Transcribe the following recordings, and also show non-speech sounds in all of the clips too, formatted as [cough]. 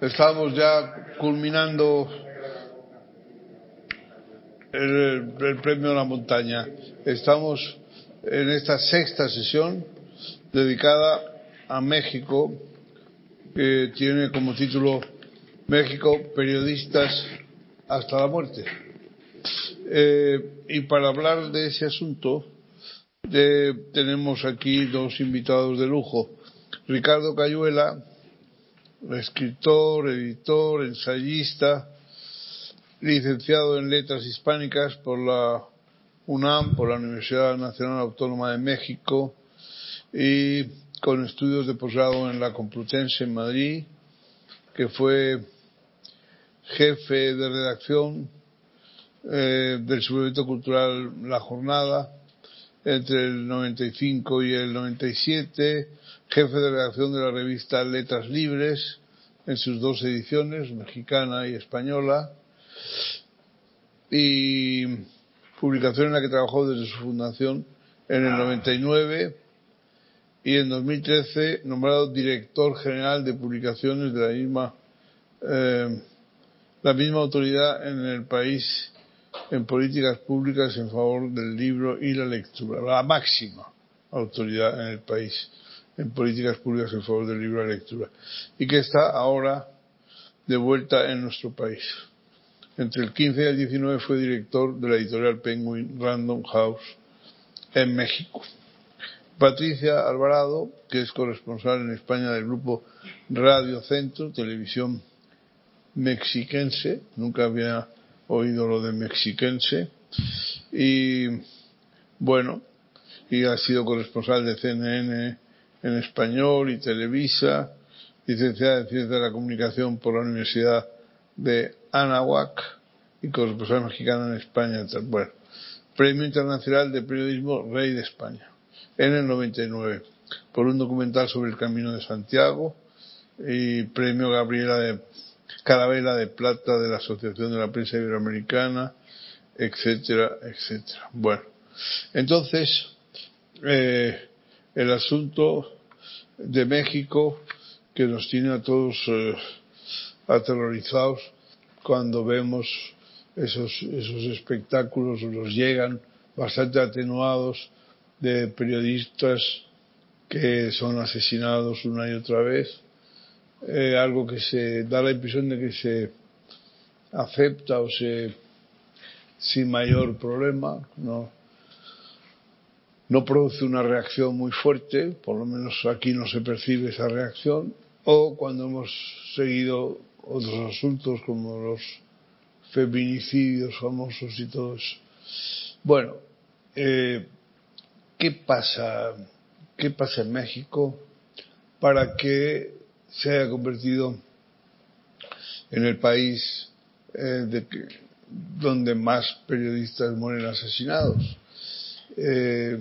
Estamos ya culminando el, premio la montaña. Estamos en esta sexta sesión dedicada a México, que tiene como título México, periodistas hasta la muerte. Eh, y para hablar de ese asunto, de, tenemos aquí dos invitados de lujo. Ricardo Cayuela, escritor, editor, ensayista, licenciado en Letras Hispánicas por la UNAM, por la Universidad Nacional Autónoma de México, y con estudios de posgrado en la Complutense en Madrid, que fue jefe de redacción eh, del suplemento cultural La Jornada entre el 95 y el 97, jefe de redacción de la revista Letras Libres en sus dos ediciones, mexicana y española, y publicación en la que trabajó desde su fundación en el 99 y en 2013 nombrado director general de publicaciones de la misma eh, la misma autoridad en el país en políticas públicas en favor del libro y la lectura, la máxima autoridad en el país en políticas públicas en favor del libro la lectura, y que está ahora de vuelta en nuestro país. Entre el 15 y el 19 fue director de la editorial Penguin Random House en México. Patricia Alvarado, que es corresponsal en España del grupo Radio Centro, televisión mexiquense, nunca había oído lo de mexiquense, y bueno, y ha sido corresponsal de CNN en español y Televisa, licenciada en Ciencias de la Comunicación por la Universidad de Anahuac y corresponsal mexicana en España. Bueno, Premio Internacional de Periodismo Rey de España en el 99 por un documental sobre el Camino de Santiago y Premio Gabriela de Carabela de Plata de la Asociación de la Prensa Iberoamericana, etcétera, etcétera. Bueno, entonces, eh, el asunto de México que nos tiene a todos eh, aterrorizados cuando vemos esos, esos espectáculos, nos llegan bastante atenuados de periodistas que son asesinados una y otra vez. Eh, algo que se da la impresión de que se acepta o se sin mayor problema, no, no produce una reacción muy fuerte, por lo menos aquí no se percibe esa reacción, o cuando hemos seguido otros asuntos como los feminicidios famosos y todo eso. Bueno, eh, ¿qué pasa? ¿Qué pasa en México para que se haya convertido en el país eh, donde más periodistas mueren asesinados. Eh,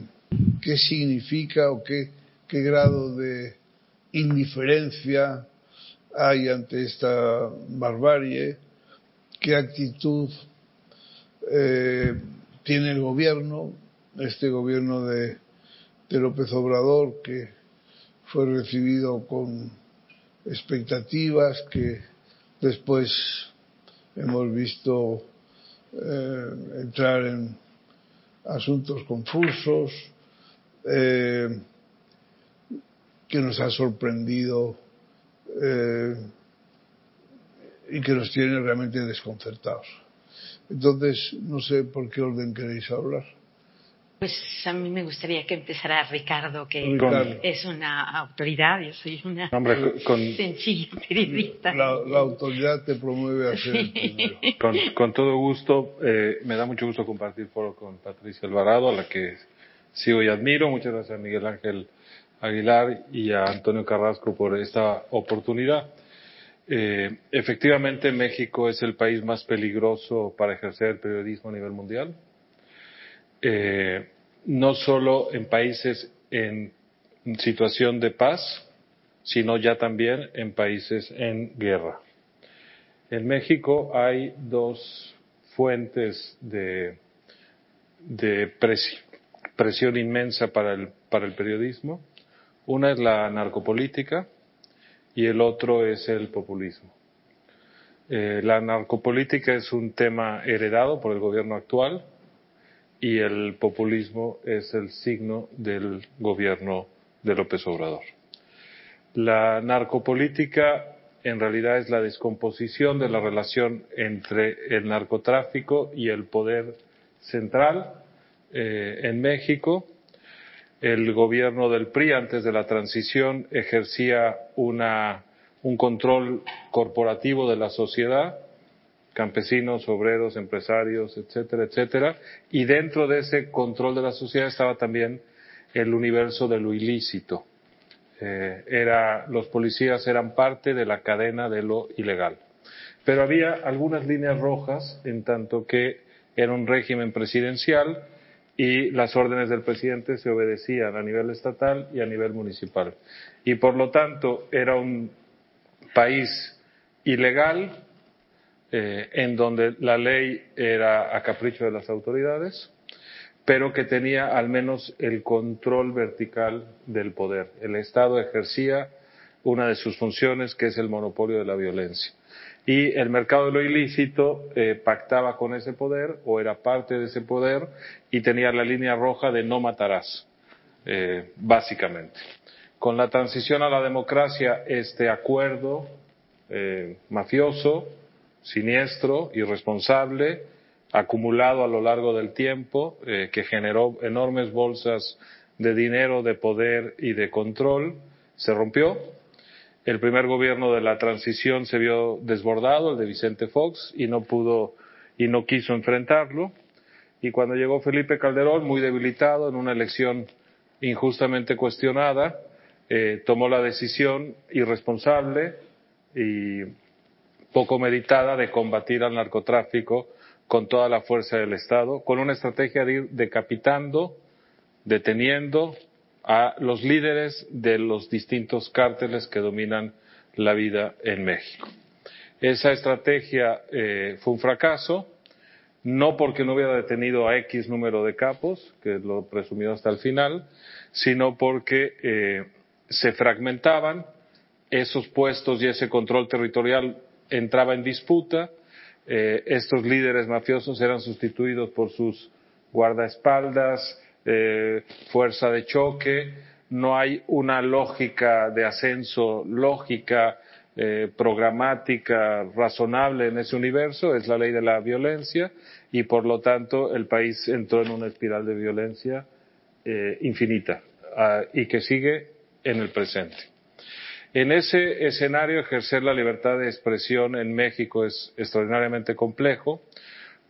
¿Qué significa o qué, qué grado de indiferencia hay ante esta barbarie? ¿Qué actitud eh, tiene el gobierno, este gobierno de, López Obrador, que fue recibido con expectativas que después hemos visto eh, entrar en asuntos confusos, eh, que nos ha sorprendido eh, y que nos tiene realmente desconcertados. Entonces, no sé por qué orden queréis hablar. Pues a mí me gustaría que empezara Ricardo, que es una autoridad, yo soy una sencilla periodista. La, autoridad te promueve a ser primero. Con, todo gusto, eh, me da mucho gusto compartir foro con Patricia Alvarado, a la que sigo y admiro. Muchas gracias a Miguel Ángel Aguilar y a Antonio Carrasco por esta oportunidad. Eh, efectivamente, México es el país más peligroso para ejercer el periodismo a nivel mundial. Eh, no solo en países en situación de paz, sino ya también en países en guerra. En México hay dos fuentes de, presión, inmensa para el, para el periodismo. Una es la narcopolítica y el otro es el populismo. Eh, la narcopolítica es un tema heredado por el gobierno actual y el populismo es el signo del gobierno de López Obrador. La narcopolítica en realidad es la descomposición de la relación entre el narcotráfico y el poder central eh, en México. El gobierno del PRI antes de la transición ejercía una un control corporativo de la sociedad, campesinos, obreros, empresarios, etcétera, etcétera, y dentro de ese control de la sociedad estaba también el universo de lo ilícito. Eh, era, los policías eran parte de la cadena de lo ilegal. Pero había algunas líneas rojas en tanto que era un régimen presidencial y las órdenes del presidente se obedecían a nivel estatal y a nivel municipal. Y por lo tanto era un país ilegal eh, en donde la ley era a capricho de las autoridades, pero que tenía al menos el control vertical del poder. El Estado ejercía una de sus funciones, que es el monopolio de la violencia. Y el mercado de lo ilícito eh, pactaba con ese poder o era parte de ese poder y tenía la línea roja de no matarás, eh, básicamente. Con la transición a la democracia, este acuerdo eh, mafioso, siniestro, irresponsable, acumulado a lo largo del tiempo, eh, que generó enormes bolsas de dinero, de poder y de control, se rompió. El primer gobierno de la transición se vio desbordado, el de Vicente Fox, y no pudo y no quiso enfrentarlo. Y cuando llegó Felipe Calderón, muy debilitado en una elección injustamente cuestionada, eh, tomó la decisión irresponsable y poco meditada de combatir al narcotráfico con toda la fuerza del Estado, con una estrategia de ir decapitando, deteniendo a los líderes de los distintos cárteles que dominan la vida en México. Esa estrategia eh, fue un fracaso, no porque no hubiera detenido a X número de capos, que lo presumió hasta el final, sino porque eh, se fragmentaban, esos puestos y ese control territorial entraba en disputa, eh, estos líderes mafiosos eran sustituidos por sus guardaespaldas, eh, fuerza de choque, no hay una lógica de ascenso lógica, eh, programática, razonable en ese universo, es la ley de la violencia y por lo tanto el país entró en una espiral de violencia infinita ah, y que sigue en el presente. En ese escenario, ejercer la libertad de expresión en México es extraordinariamente complejo,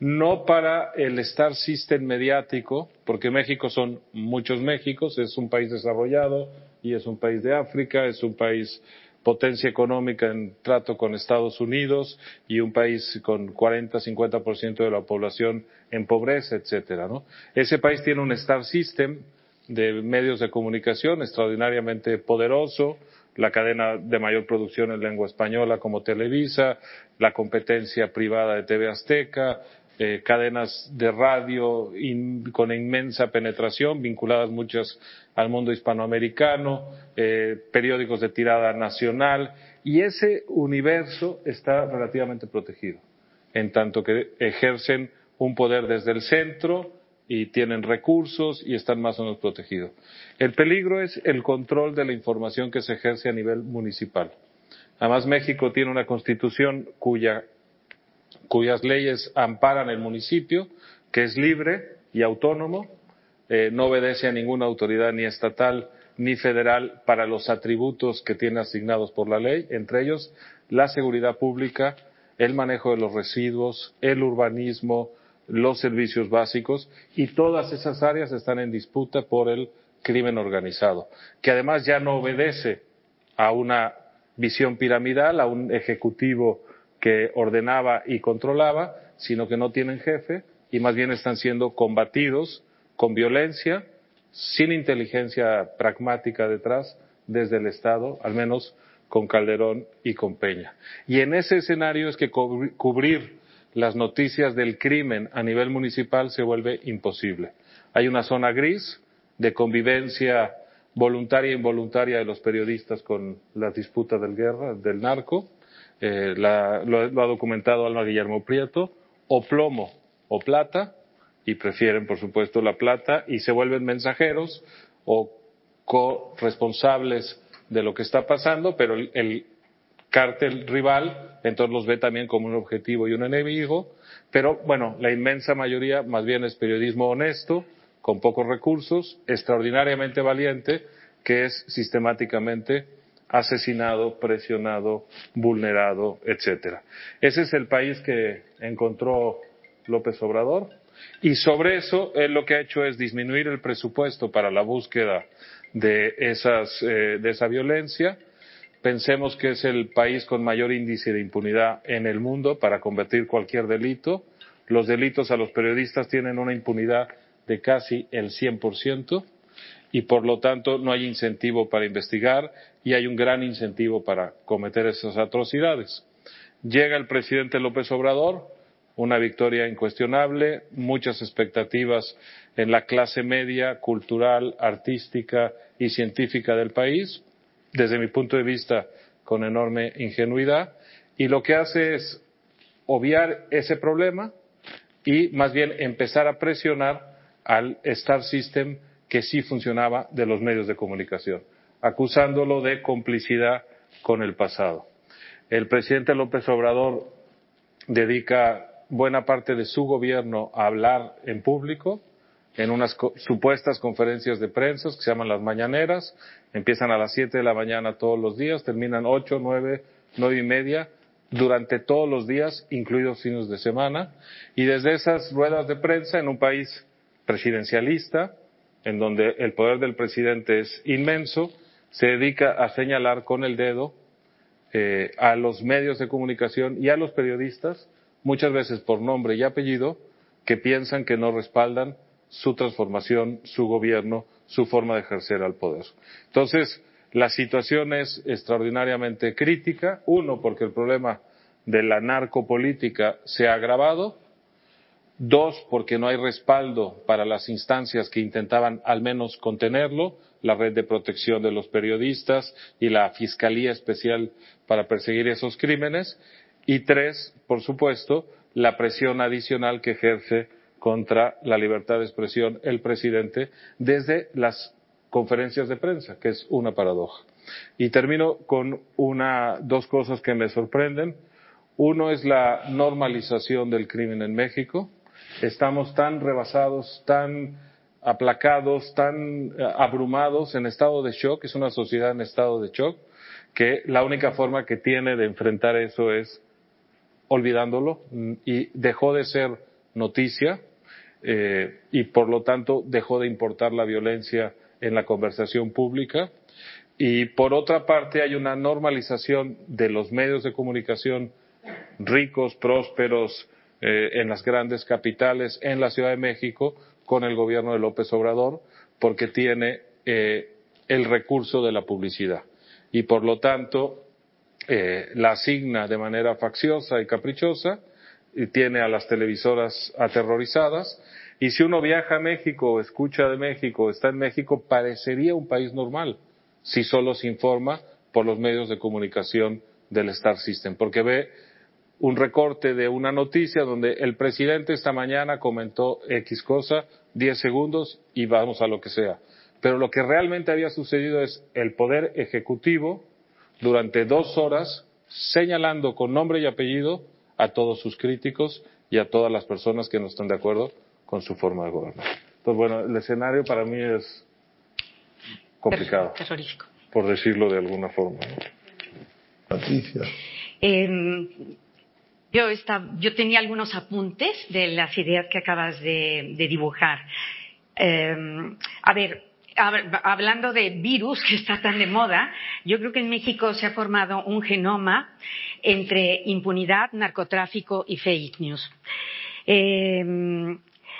no para el Star System mediático, porque México son muchos Méxicos, es un país desarrollado y es un país de África, es un país potencia económica en trato con Estados Unidos y un país con 40-50% de la población en pobreza, etcétera, ¿no? Ese país tiene un Star System de medios de comunicación extraordinariamente poderoso, la cadena de mayor producción en lengua española como Televisa, la competencia privada de TV Azteca, eh, cadenas de radio con inmensa penetración, vinculadas muchas al mundo hispanoamericano, eh, periódicos de tirada nacional, y ese universo está relativamente protegido, en tanto que ejercen un poder desde el centro, y tienen recursos y están más o menos protegidos. El peligro es el control de la información que se ejerce a nivel municipal. Además, México tiene una constitución cuya, cuyas leyes amparan el municipio, que es libre y autónomo, eh, no obedece a ninguna autoridad ni estatal ni federal para los atributos que tiene asignados por la ley, entre ellos la seguridad pública, el manejo de los residuos, el urbanismo, los servicios básicos y todas esas áreas están en disputa por el crimen organizado, que además ya no obedece a una visión piramidal, a un ejecutivo que ordenaba y controlaba, sino que no tienen jefe y más bien están siendo combatidos con violencia, sin inteligencia pragmática detrás, desde el Estado, al menos con Calderón y con Peña. Y en ese escenario es que cubrir las noticias del crimen a nivel municipal se vuelve imposible. Hay una zona gris de convivencia voluntaria e involuntaria de los periodistas con la disputa del guerra, del narco, eh, lo, lo, ha documentado Alma Guillermo Prieto, o plomo o plata, y prefieren, por supuesto, la plata, y se vuelven mensajeros o corresponsables de lo que está pasando, pero el, cártel rival entonces los ve también como un objetivo y un enemigo, pero bueno, la inmensa mayoría más bien es periodismo honesto, con pocos recursos, extraordinariamente valiente, que es sistemáticamente asesinado, presionado, vulnerado, etcétera. Ese es el país que encontró López Obrador y sobre eso él lo que ha hecho es disminuir el presupuesto para la búsqueda de, esas, eh, de esa violencia. Pensemos que es el país con mayor índice de impunidad en el mundo para combatir cualquier delito. Los delitos a los periodistas tienen una impunidad de casi el 100% y por lo tanto no hay incentivo para investigar y hay un gran incentivo para cometer esas atrocidades. Llega el presidente López Obrador, una victoria incuestionable, muchas expectativas en la clase media, cultural, artística y científica del país, desde mi punto de vista con enorme ingenuidad, y lo que hace es obviar ese problema y más bien empezar a presionar al Star System que sí funcionaba de los medios de comunicación, acusándolo de complicidad con el pasado. El presidente López Obrador dedica buena parte de su gobierno a hablar en público, en unas supuestas conferencias de prensa que se llaman las mañaneras, empiezan a las siete de la mañana todos los días, terminan ocho, nueve, nueve y media, durante todos los días, incluidos fines de semana, y desde esas ruedas de prensa en un país presidencialista, en donde el poder del presidente es inmenso, se dedica a señalar con el dedo eh, a los medios de comunicación y a los periodistas muchas veces por nombre y apellido, que piensan que no respaldan su transformación, su gobierno, su forma de ejercer al poder. Entonces, la situación es extraordinariamente crítica. Uno, porque el problema de la narcopolítica se ha agravado. Dos, porque no hay respaldo para las instancias que intentaban al menos contenerlo, la red de protección de los periodistas y la Fiscalía Especial para perseguir esos crímenes. Y tres, por supuesto, la presión adicional que ejerce contra la libertad de expresión el presidente desde las conferencias de prensa, que es una paradoja. Y termino con una, dos cosas que me sorprenden. Uno es la normalización del crimen en México. Estamos tan rebasados, tan aplacados, tan eh, abrumados, en estado de shock, es una sociedad en estado de shock, que la única forma que tiene de enfrentar eso es olvidándolo mm, y dejó de ser noticia eh, y por lo tanto dejó de importar la violencia en la conversación pública. Y por otra parte hay una normalización de los medios de comunicación ricos, prósperos, eh, en las grandes capitales, en la Ciudad de México, con el gobierno de López Obrador, porque tiene eh, el recurso de la publicidad. Y por lo tanto, eh, la asigna de manera facciosa y caprichosa y tiene a las televisoras aterrorizadas. Y si uno viaja a México, escucha de México, está en México, parecería un país normal si solo se informa por los medios de comunicación del Star System, porque ve un recorte de una noticia donde el presidente esta mañana comentó X cosa, 10 segundos y vamos a lo que sea. Pero lo que realmente había sucedido es el poder ejecutivo durante dos horas señalando con nombre y apellido a todos sus críticos y a todas las personas que no están de acuerdo con su forma de gobernar. Entonces, bueno, el escenario para mí es complicado. Terrorífico. Por decirlo de alguna forma. Patricia. Em, yo, yo, tenía algunos apuntes de las ideas que acabas de, dibujar. Em, a ver, hablando de virus que está tan de moda, yo creo que en México se ha formado un genoma entre impunidad, narcotráfico y fake news. Eh,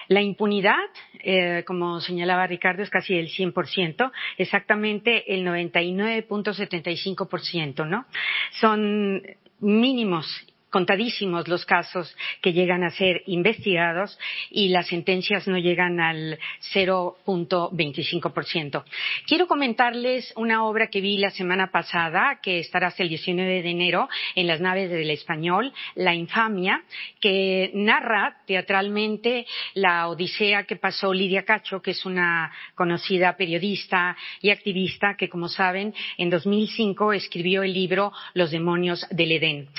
la impunidad, eh, como señalaba Ricardo, es casi el 100%, exactamente el 99.75%, ¿no? Son mínimos contadísimos los casos que llegan a ser investigados y las sentencias no llegan al 0.25%. Quiero comentarles una obra que vi la semana pasada, que estará hasta el 19 de enero en las naves del español, La infamia, que narra teatralmente la odisea que pasó Lidia Cacho, que es una conocida periodista y activista que, como saben, en 2005 escribió el libro Los demonios del Edén.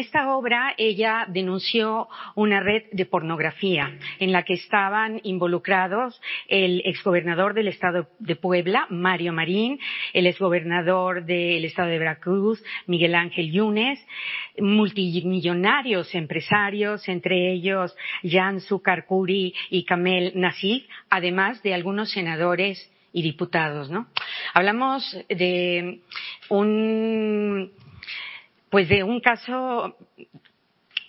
Esta obra ella denunció una red de pornografía en la que estaban involucrados el exgobernador del estado de Puebla, Mario Marín, el exgobernador del estado de Veracruz, Miguel Ángel Yunes, multimillonarios empresarios, entre ellos Jan Sukarkuri y Kamel Nasif, además de algunos senadores y diputados, ¿no? Hablamos de un pues de un caso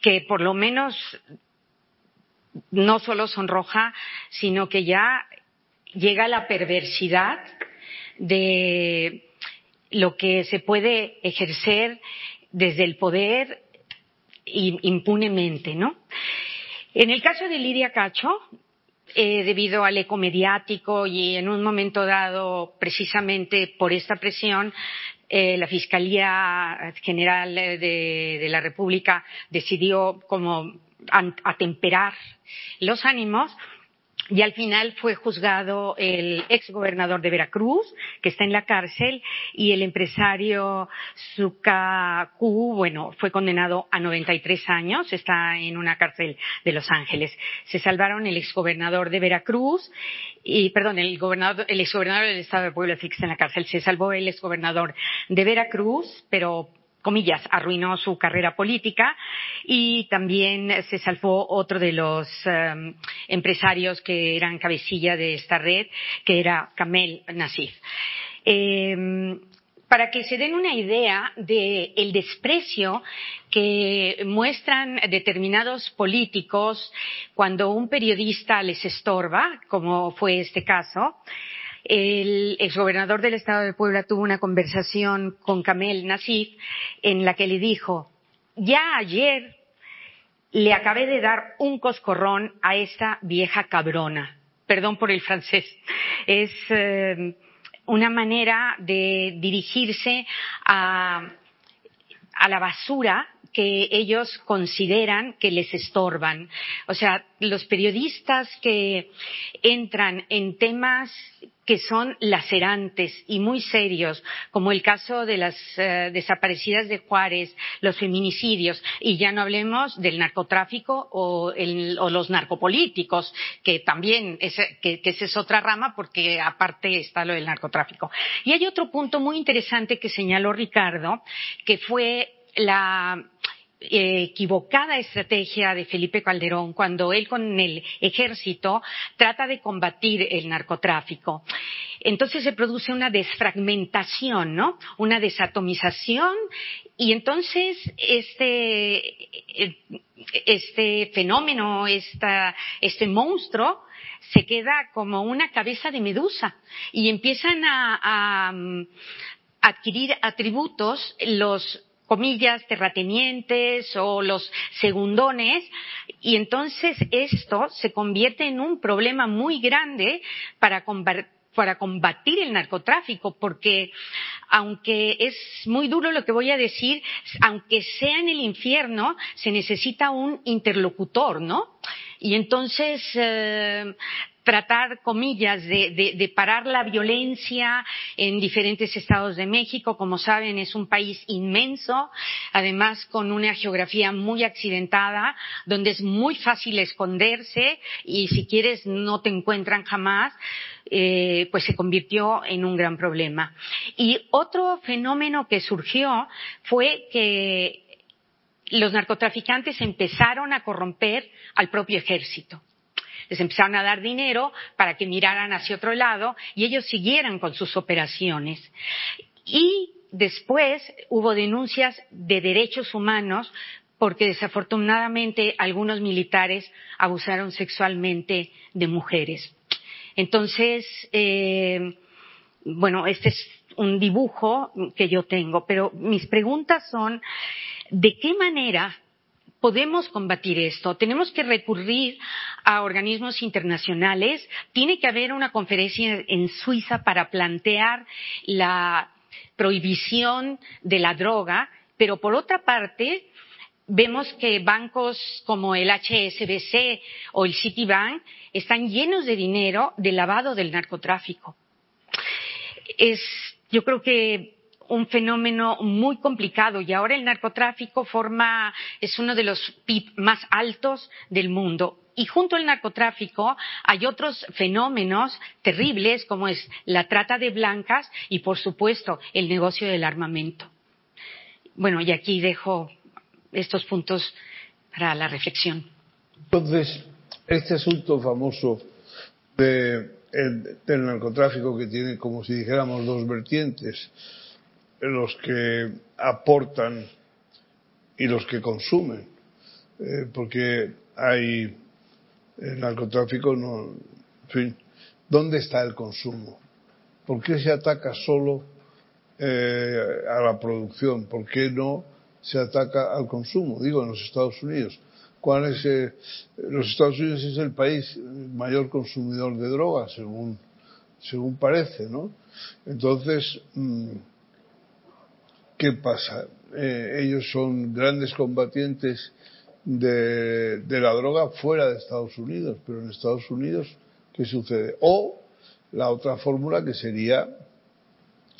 que por lo menos no solo sonroja, sino que ya llega a la perversidad de lo que se puede ejercer desde el poder impunemente, ¿no? En el caso de Lidia Cacho, eh, debido al eco mediático y en un momento dado, precisamente por esta presión, eh, la Fiscalía General de, la República decidió como atemperar los ánimos y al final fue juzgado el ex gobernador de Veracruz, que está en la cárcel, y el empresario Sukaku, bueno, fue condenado a 93 años, está en una cárcel de Los Ángeles. Se salvaron el ex gobernador de Veracruz, y, perdón, el gobernador, el ex gobernador del estado de Puebla, está en la cárcel. Se salvó el ex gobernador de Veracruz, pero comillas, arruinó su carrera política y también se salvó otro de los em, empresarios que eran cabecilla de esta red, que era Kamel Nasif. Em, para que se den una idea del desprecio que muestran determinados políticos cuando un periodista les estorba, como fue este caso, el exgobernador del estado de Puebla tuvo una conversación con Kamel Nasif en la que le dijo, ya ayer le acabé de dar un coscorrón a esta vieja cabrona. Perdón por el francés. Es eh, una manera de dirigirse a, a la basura que ellos consideran que les estorban. O sea, los periodistas que entran en temas que son lacerantes y muy serios, como el caso de las eh, desaparecidas de Juárez, los feminicidios, y ya no hablemos del narcotráfico o, los narcopolíticos, que también es, que, esa es otra rama porque aparte está lo del narcotráfico. Y hay otro punto muy interesante que señaló Ricardo, que fue la equivocada estrategia de Felipe Calderón cuando él con el ejército trata de combatir el narcotráfico. Entonces se produce una desfragmentación, ¿no? Una desatomización y entonces este, este fenómeno, este monstruo se queda como una cabeza de medusa y empiezan a, a adquirir atributos los comillas, terratenientes o los segundones, y entonces esto se convierte en un problema muy grande para combatir el narcotráfico, porque aunque es muy duro lo que voy a decir, aunque sea en el infierno, se necesita un interlocutor, ¿no? Y entonces eh, tratar, comillas, de, parar la violencia en diferentes estados de México. Como saben, es un país inmenso, además con una geografía muy accidentada, donde es muy fácil esconderse y si quieres no te encuentran jamás. Eh, pues se convirtió en un gran problema. Y otro fenómeno que surgió fue que los narcotraficantes empezaron a corromper al propio ejército les empezaron a dar dinero para que miraran hacia otro lado y ellos siguieran con sus operaciones. Y después hubo denuncias de derechos humanos porque desafortunadamente algunos militares abusaron sexualmente de mujeres. Entonces, eh, bueno, este es un dibujo que yo tengo, pero mis preguntas son ¿de qué manera podemos combatir esto? Tenemos que recurrir a organismos internacionales. Tiene que haber una conferencia en Suiza para plantear la prohibición de la droga, pero por otra parte, vemos que bancos como el HSBC o el Citibank están llenos de dinero de lavado del narcotráfico. Es, yo creo que un fenómeno muy complicado y ahora el narcotráfico forma, es uno de los PIB más altos del mundo. Y junto al narcotráfico hay otros fenómenos terribles como es la trata de blancas y, por supuesto, el negocio del armamento. Bueno, y aquí dejo estos puntos para la reflexión. Entonces, este asunto famoso de, del narcotráfico que tiene, como si dijéramos, dos vertientes, los que aportan y los que consumen, eh, porque hay el narcotráfico, no, en fin, ¿dónde está el consumo? ¿Por qué se ataca solo eh, a la producción? ¿Por qué no se ataca al consumo? Digo, en los Estados Unidos. ¿Cuál es, eh, los Estados Unidos es el país mayor consumidor de drogas, según, según parece, ¿no? Entonces, mm, ¿qué pasa? Eh, ellos son grandes combatientes de, la droga fuera de Estados Unidos, pero en Estados Unidos, ¿qué sucede? O la otra fórmula que sería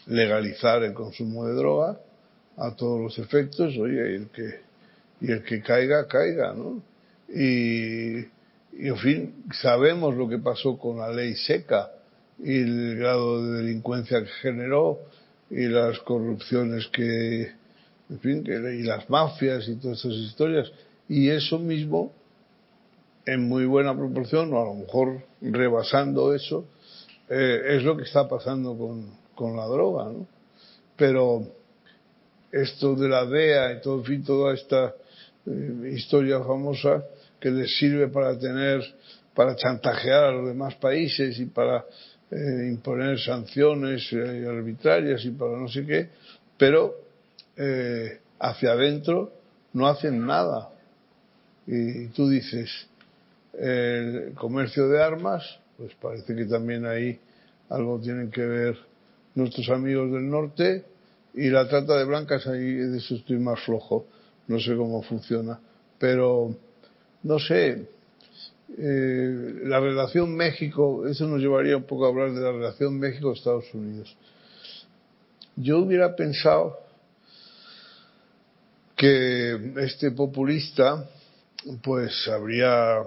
legalizar el consumo de droga a todos los efectos, oye, y el que, y el que caiga, caiga, ¿no? Y, y en fin, sabemos lo que pasó con la ley seca y el grado de delincuencia que generó y las corrupciones que, en fin, y las mafias y todas esas historias. Y eso mismo, en muy buena proporción, o a lo mejor rebasando eso, eh, es lo que está pasando con, con la droga, ¿no? Pero esto de la DEA y todo, en fin, toda esta eh, historia famosa que les sirve para tener, para chantajear a los demás países y para eh, imponer sanciones eh, arbitrarias y para no sé qué, pero eh, hacia adentro no hacen nada. Y, y tú dices, el comercio de armas, pues parece que también ahí algo tienen que ver nuestros amigos del norte y la trata de blancas ahí de eso estoy más flojo, no sé cómo funciona, pero no sé, eh, la relación México, eso nos llevaría un poco a hablar de la relación México-Estados Unidos. Yo hubiera pensado que este populista, pues habría,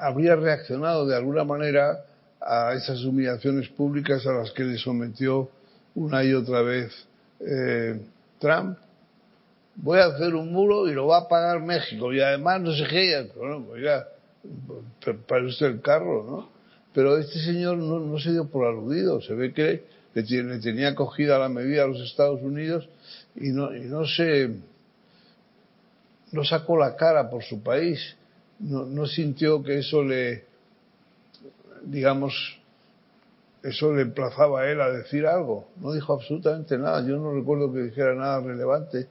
habría reaccionado de alguna manera a esas humillaciones públicas a las que le sometió una y otra vez eh, Trump voy a hacer un muro y lo va a pagar México y además no sé qué, bueno, oiga, para usted el carro, ¿no? Pero este señor no, no se dio por aludido, se ve que le, le, tenía cogida la medida a los Estados Unidos y no, y no se, no sacó la cara por su país, no, no sintió que eso le, digamos, eso le emplazaba a él a decir algo. No dijo absolutamente nada. Yo no recuerdo que dijera nada relevante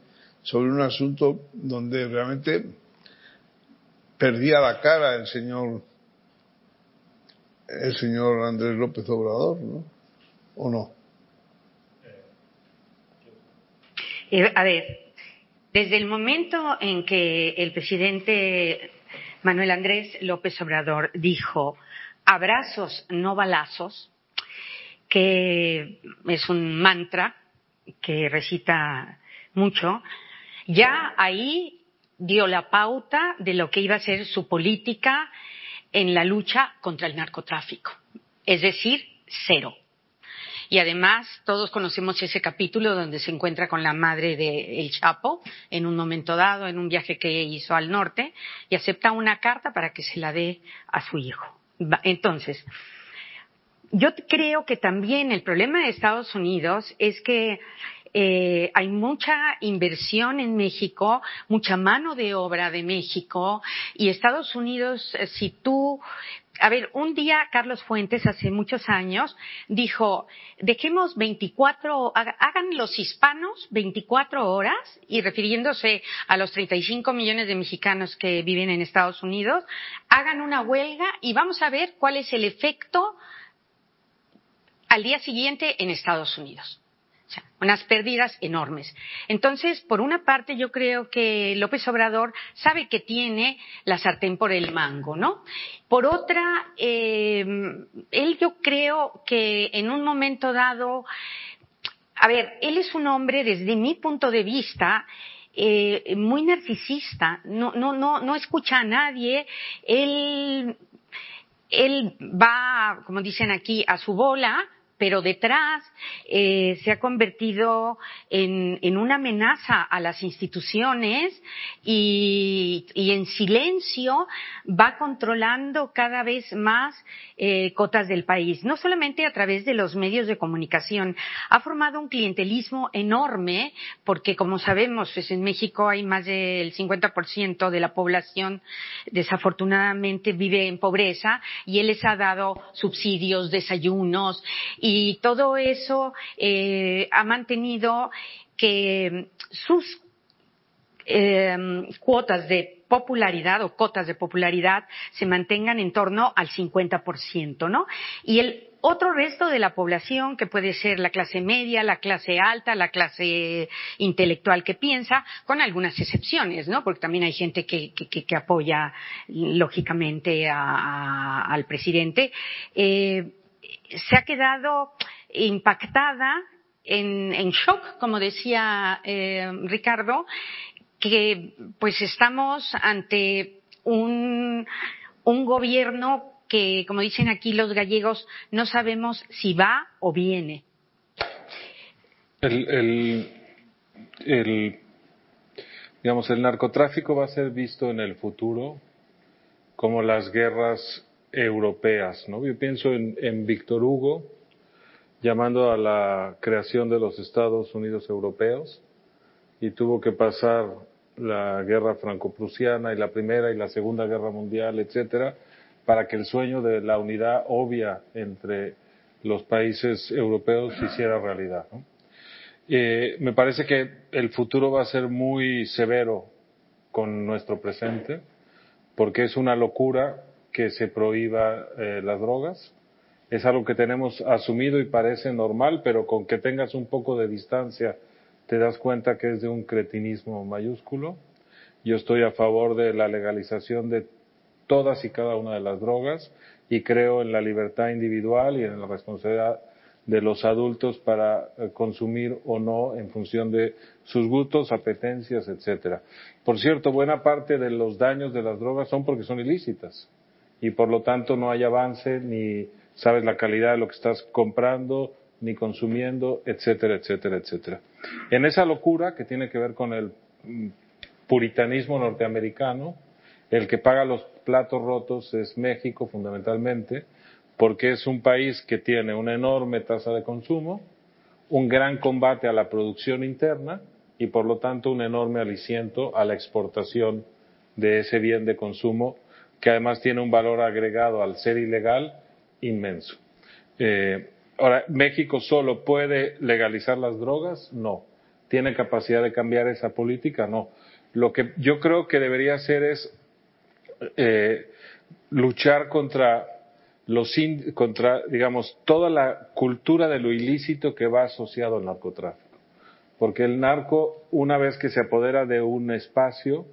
sobre un asunto donde realmente perdía la cara el señor el señor Andrés López Obrador, ¿no? ¿O no? Eh, a ver, desde el momento en que el presidente Manuel Andrés López Obrador dijo abrazos, no balazos, que es un mantra que recita mucho, ya ahí dio la pauta de lo que iba a ser su política en la lucha contra el narcotráfico, es decir, cero. Y además, todos conocemos ese capítulo donde se encuentra con la madre de El Chapo en un momento dado, en un viaje que hizo al norte, y acepta una carta para que se la dé a su hijo. Entonces, yo creo que también el problema de Estados Unidos es que eh, hay mucha inversión en México, mucha mano de obra de México y Estados Unidos, eh, si tú a ver, un día Carlos Fuentes, hace muchos años, dijo, dejemos 24, hagan los hispanos 24 horas, y refiriéndose a los 35 millones de mexicanos que viven en Estados Unidos, hagan una huelga y vamos a ver cuál es el efecto al día siguiente en Estados Unidos unas pérdidas enormes. Entonces, por una parte, yo creo que López Obrador sabe que tiene la sartén por el mango, ¿no? Por otra, eh, él yo creo que en un momento dado, a ver, él es un hombre, desde mi punto de vista, eh, muy narcisista, no, no, no, no escucha a nadie, él, él va, como dicen aquí, a su bola, pero detrás eh, se ha convertido en, en, una amenaza a las instituciones y, y, en silencio va controlando cada vez más eh, cotas del país, no solamente a través de los medios de comunicación. Ha formado un clientelismo enorme porque, como sabemos, pues en México hay más del 50% de la población desafortunadamente vive en pobreza y él les ha dado subsidios, desayunos todo eso eh, ha mantenido que sus eh, cuotas de popularidad o cotas de popularidad se mantengan en torno al 50%, ¿no? Y el otro resto de la población, que puede ser la clase media, la clase alta, la clase intelectual que piensa, con algunas excepciones, ¿no? Porque también hay gente que, que, que apoya lógicamente a, a, al presidente. Eh, se ha quedado impactada, en, en shock, como decía eh, Ricardo, que pues estamos ante un, un gobierno que, como dicen aquí los gallegos, no sabemos si va o viene. El, el, el, digamos, el narcotráfico va a ser visto en el futuro como las guerras europeas, ¿no? Yo pienso en, en Víctor Hugo llamando a la creación de los Estados Unidos europeos y tuvo que pasar la guerra franco-prusiana y la primera y la segunda guerra mundial, etcétera, para que el sueño de la unidad obvia entre los países europeos se hiciera realidad. Eh, me parece que el futuro va a ser muy severo con nuestro presente, porque es una locura que se prohíba eh, las drogas. Es algo que tenemos asumido y parece normal, pero con que tengas un poco de distancia te das cuenta que es de un cretinismo mayúsculo. Yo estoy a favor de la legalización de todas y cada una de las drogas y creo en la libertad individual y en la responsabilidad de los adultos para eh, consumir o no en función de sus gustos, apetencias, etcétera. Por cierto, buena parte de los daños de las drogas son porque son ilícitas y por lo tanto no hay avance ni sabes la calidad de lo que estás comprando ni consumiendo, etcétera, etcétera, etcétera. En esa locura que tiene que ver con el mm, puritanismo norteamericano, el que paga los platos rotos es México fundamentalmente, porque es un país que tiene una enorme tasa de consumo, un gran combate a la producción interna y por lo tanto un enorme aliciento a la exportación de ese bien de consumo que además tiene un valor agregado al ser ilegal inmenso. Eh, ahora, ¿México solo puede legalizar las drogas? No. ¿Tiene capacidad de cambiar esa política? No. Lo que yo creo que debería hacer es eh, luchar contra los contra digamos toda la cultura de lo ilícito que va asociado al narcotráfico porque el narco una vez que se apodera de un espacio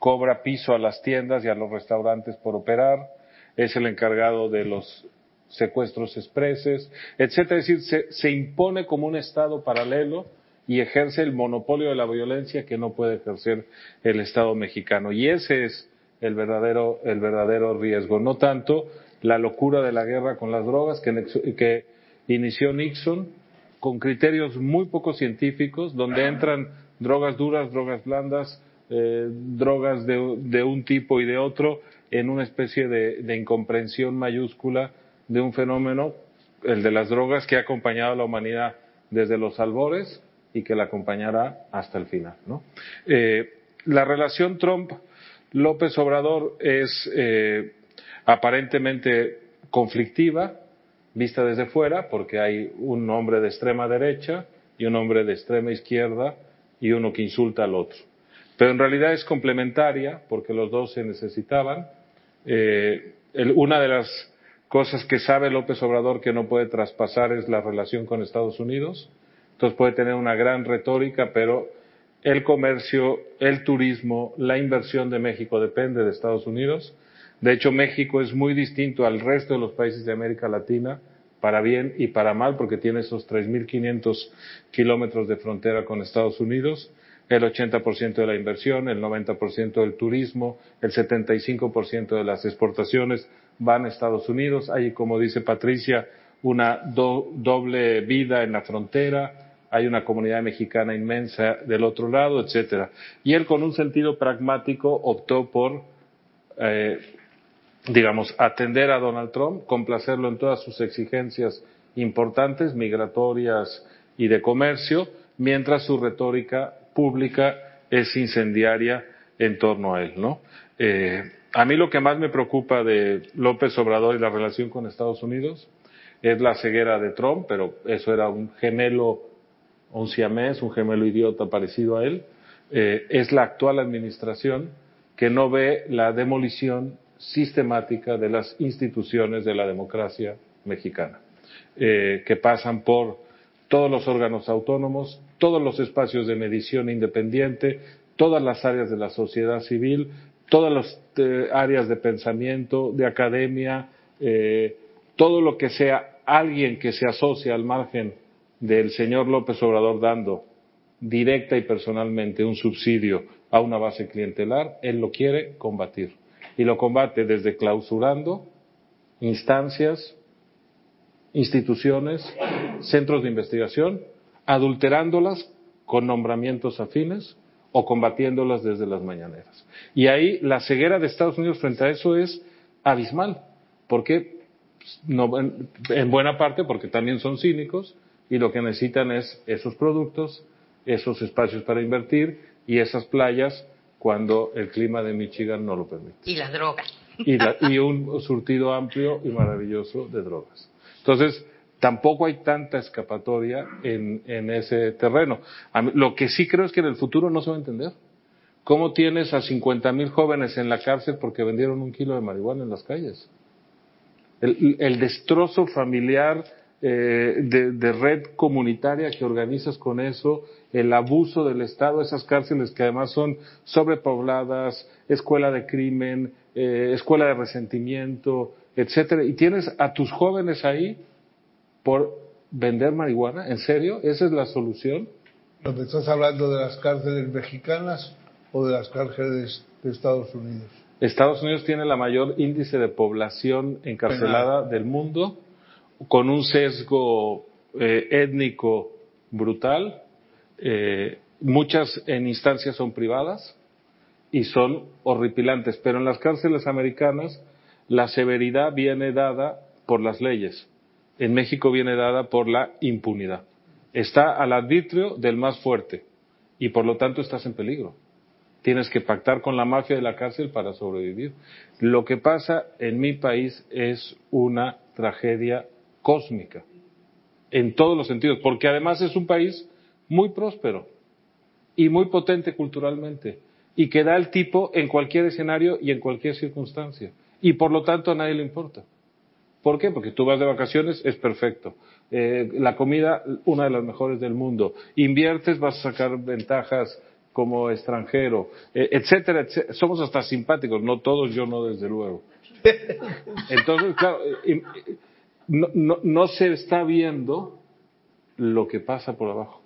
cobra piso a las tiendas y a los restaurantes por operar, es el encargado de los secuestros expreses, etcétera. Es decir, se, se, impone como un Estado paralelo y ejerce el monopolio de la violencia que no puede ejercer el Estado mexicano. Y ese es el verdadero, el verdadero riesgo. No tanto la locura de la guerra con las drogas que, que inició Nixon con criterios muy poco científicos, donde entran drogas duras, drogas blandas, eh, drogas de, un tipo y de otro en una especie de, incomprensión mayúscula de un fenómeno, el de las drogas, que ha acompañado a la humanidad desde los albores y que la acompañará hasta el final. Eh, la relación Trump-López Obrador es, eh, aparentemente conflictiva, vista desde fuera, porque hay un hombre de extrema derecha y un hombre de extrema izquierda y uno que insulta al otro. Pero en realidad es complementaria, porque los dos se necesitaban. Eh, una de las cosas que sabe López Obrador que no puede traspasar es la relación con Estados Unidos. Entonces puede tener una gran retórica, pero el comercio, el turismo, la inversión de México depende de Estados Unidos. De hecho, México es muy distinto al resto de los países de América Latina, para bien y para mal, porque tiene esos 3.500 kilómetros de frontera con Estados Unidos, el 80% de la inversión, el 90% del turismo, el 75% de las exportaciones van a Estados Unidos. Hay, como dice Patricia, una doble vida en la frontera, hay una comunidad mexicana inmensa del otro lado, etcétera. Y él, con un sentido pragmático, optó por, eh, digamos, atender a Donald Trump, complacerlo en todas sus exigencias importantes, migratorias y de comercio, mientras su retórica pública es incendiaria en torno a él, ¿no? Eh, a mí lo que más me preocupa de López Obrador y la relación con Estados Unidos es la ceguera de Trump, pero eso era un gemelo un siamés, un gemelo idiota parecido a él, eh, es la actual administración que no ve la demolición sistemática de las instituciones de la democracia mexicana, eh, que pasan por todos los órganos autónomos, todos los espacios de medición independiente, todas las áreas de la sociedad civil, todas las eh, áreas de pensamiento, de academia, todo lo que sea alguien que se asocia al margen del señor López Obrador dando directa y personalmente un subsidio a una base clientelar, él lo quiere combatir. Y lo combate desde clausurando instancias, instituciones, centros de investigación, adulterándolas con nombramientos afines o combatiéndolas desde las mañaneras. Y ahí la ceguera de Estados Unidos frente a eso es abismal. ¿Por qué? No, en buena parte porque también son cínicos, y lo que necesitan es esos productos, esos espacios para invertir y esas playas cuando el clima de Michigan no lo permite. Y las drogas. Y, un surtido amplio y maravilloso de drogas. Entonces, tampoco hay tanta escapatoria en, ese terreno. lo que sí creo es que en el futuro no se va a entender. ¿Cómo tienes a 50.000 jóvenes en la cárcel porque vendieron un kilo de marihuana en las calles? El, el destrozo familiar eh, de, red comunitaria que organizas con eso, el abuso del Estado, esas cárceles que además son sobrepobladas, escuela de crimen, eh, escuela de resentimiento, etcétera, y tienes a tus jóvenes ahí por vender marihuana, ¿en serio? ¿Esa es la solución? ¿Lo estás hablando de las cárceles mexicanas o de las cárceles de Estados Unidos? Estados Unidos tiene la mayor índice de población encarcelada del mundo con un sesgo eh, étnico brutal. Eh, muchas en instancias son privadas y son horripilantes, pero en las cárceles americanas la severidad viene dada por las leyes. En México viene dada por la impunidad. Está al arbitrio del más fuerte y por lo tanto estás en peligro. Tienes que pactar con la mafia de la cárcel para sobrevivir. Lo que pasa en mi país es una tragedia cósmica, en todos los sentidos, porque además es un país muy próspero y muy potente culturalmente y que da el tipo en cualquier escenario y en cualquier circunstancia. Y por lo tanto a nadie le importa. ¿Por qué? Porque tú vas de vacaciones, es perfecto. Eh, la comida, una de las mejores del mundo. Inviertes, vas a sacar ventajas como extranjero, eh, etcétera, etcétera. Somos hasta simpáticos, no todos, yo no, desde luego. [laughs] Entonces, claro, eh, no, no, se está viendo lo que pasa por abajo.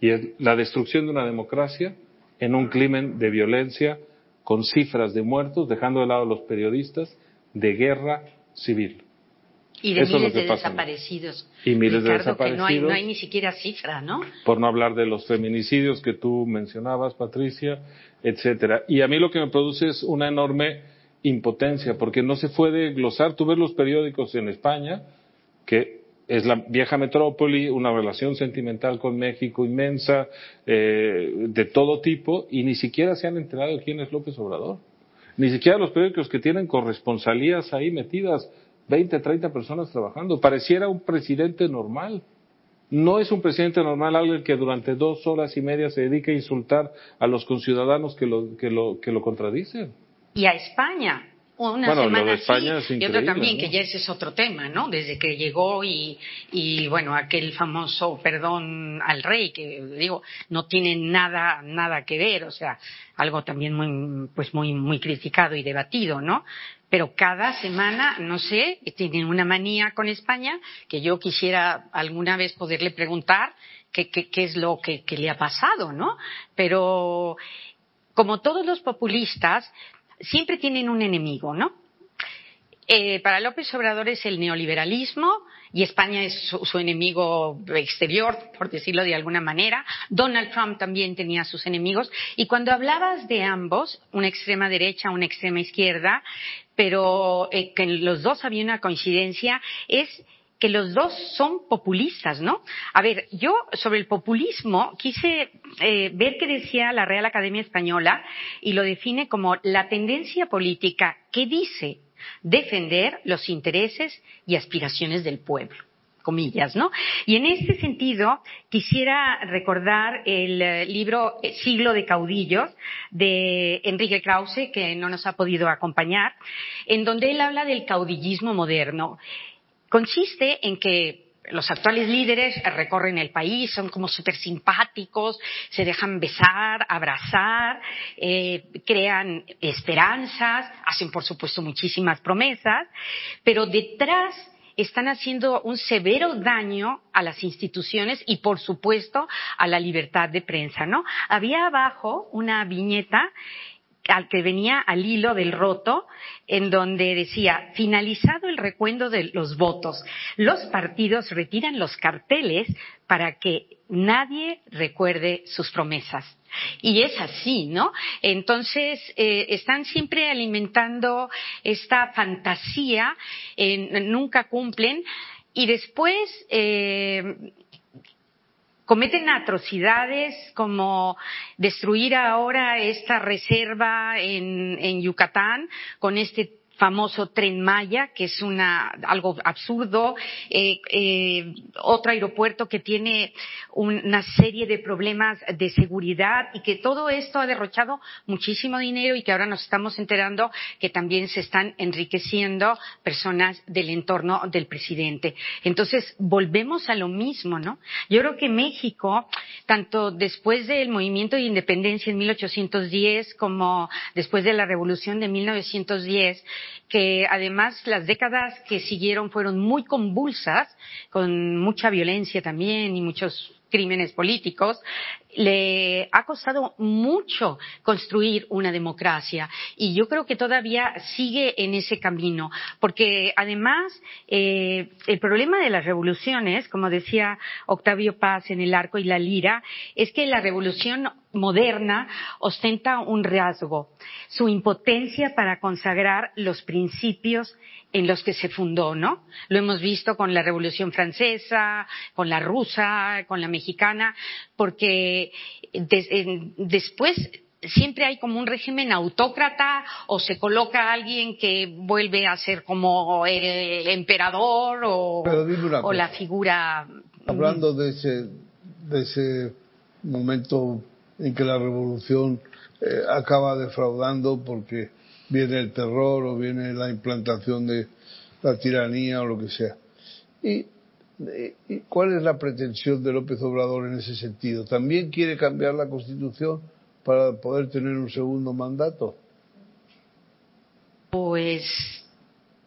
Y es la destrucción de una democracia en un crimen de violencia con cifras de muertos, dejando de lado a los periodistas, de guerra civil. Y de miles de desaparecidos. Y miles de desaparecidos. no hay, no hay ni siquiera cifra, ¿no? Por no hablar de los feminicidios que tú mencionabas, Patricia, etcétera. Y a mí lo que me produce es una enorme impotencia, porque no se puede glosar. Tú ves los periódicos en España, que es la vieja metrópoli, una relación sentimental con México inmensa, eh, de todo tipo, y ni siquiera se han enterado de quién es López Obrador. Ni siquiera los periódicos que tienen corresponsalías ahí metidas, 20, 30 personas trabajando. Pareciera un presidente normal. No es un presidente normal alguien que durante dos horas y media se dedique a insultar a los conciudadanos que lo, que lo, que lo contradicen. Y a España, una Bueno, lo semana de España sí es y otra también, ¿no? que ya ese es otro tema, ¿no? Desde que llegó y, y bueno, aquel famoso perdón al rey, que digo, no tiene nada, nada que ver, o sea, algo también muy, pues muy, muy criticado y debatido, ¿no? Pero cada semana, no sé, tienen una manía con España que yo quisiera alguna vez poderle preguntar qué, qué, qué es lo que, que le ha pasado, ¿no? Pero como todos los populistas, siempre tienen un enemigo, ¿no? Eh, para López Obrador es el neoliberalismo y España es su, su, enemigo exterior, por decirlo de alguna manera. Donald Trump también tenía sus enemigos. Y cuando hablabas de ambos, una extrema derecha, una extrema izquierda, pero eh, que en los dos había una coincidencia, es que los dos son populistas, ¿no? A ver, yo sobre el populismo quise eh, ver qué decía la Real Academia Española y lo define como la tendencia política que dice defender los intereses y aspiraciones del pueblo comillas, ¿no? Y en este sentido quisiera recordar el eh, libro Siglo de Caudillos de Enrique Krause, que no nos ha podido acompañar, en donde él habla del caudillismo moderno. Consiste en que los actuales líderes recorren el país, son como súper simpáticos, se dejan besar, abrazar, eh, crean esperanzas, hacen por supuesto muchísimas promesas, pero detrás están haciendo un severo daño a las instituciones y, por supuesto, a la libertad de prensa, ¿no? Había abajo una viñeta al que venía al hilo del roto, en donde decía, finalizado el recuento de los votos, los partidos retiran los carteles para que nadie recuerde sus promesas. Y es así, ¿no? Entonces, eh, están siempre alimentando esta fantasía, eh, nunca cumplen, y después, eh, cometen atrocidades como destruir ahora esta reserva en, en Yucatán con este famoso tren Maya, que es una, algo absurdo, eh, eh, otro aeropuerto que tiene una serie de problemas de seguridad y que todo esto ha derrochado muchísimo dinero y que ahora nos estamos enterando que también se están enriqueciendo personas del entorno del presidente. Entonces, volvemos a lo mismo, ¿no? Yo creo que México, tanto después del movimiento de independencia en 1810 como después de la revolución de 1910, que además las décadas que siguieron fueron muy convulsas, con mucha violencia también y muchos crímenes políticos, le ha costado mucho construir una democracia. Y yo creo que todavía sigue en ese camino, porque además eh, el problema de las revoluciones, como decía Octavio Paz en El Arco y la Lira, es que la revolución moderna ostenta un rasgo, su impotencia para consagrar los principios en los que se fundó, ¿no? Lo hemos visto con la Revolución Francesa, con la rusa, con la mexicana, porque des, en, después siempre hay como un régimen autócrata o se coloca a alguien que vuelve a ser como el emperador o, o la figura. Hablando de ese, de ese momento en que la revolución eh, acaba defraudando porque viene el terror o viene la implantación de la tiranía o lo que sea. ¿Y, y cuál es la pretensión de López Obrador en ese sentido? ¿También quiere cambiar la Constitución para poder tener un segundo mandato? Pues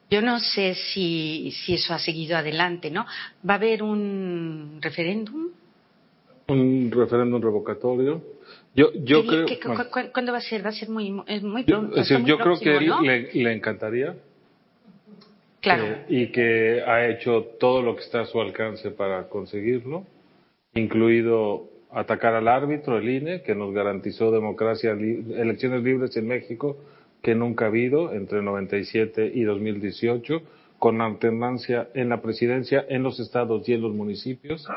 yo no sé si, si eso ha seguido adelante, ¿no? ¿Va a haber un referéndum? Un referéndum revocatorio. Yo, yo creo. ¿Qué, bueno, ¿Cuándo va a ser? Va a ser muy, es muy yo, pronto. Es decir, muy yo próximo, creo que ¿no? le, le, encantaría. Claro. Eh, y que ha hecho todo lo que está a su alcance para conseguirlo, incluido atacar al árbitro, el INE, que nos garantizó democracia, li elecciones libres en México, que nunca ha habido entre 97 y 2018 con alternancia en la presidencia, en los estados y en los municipios,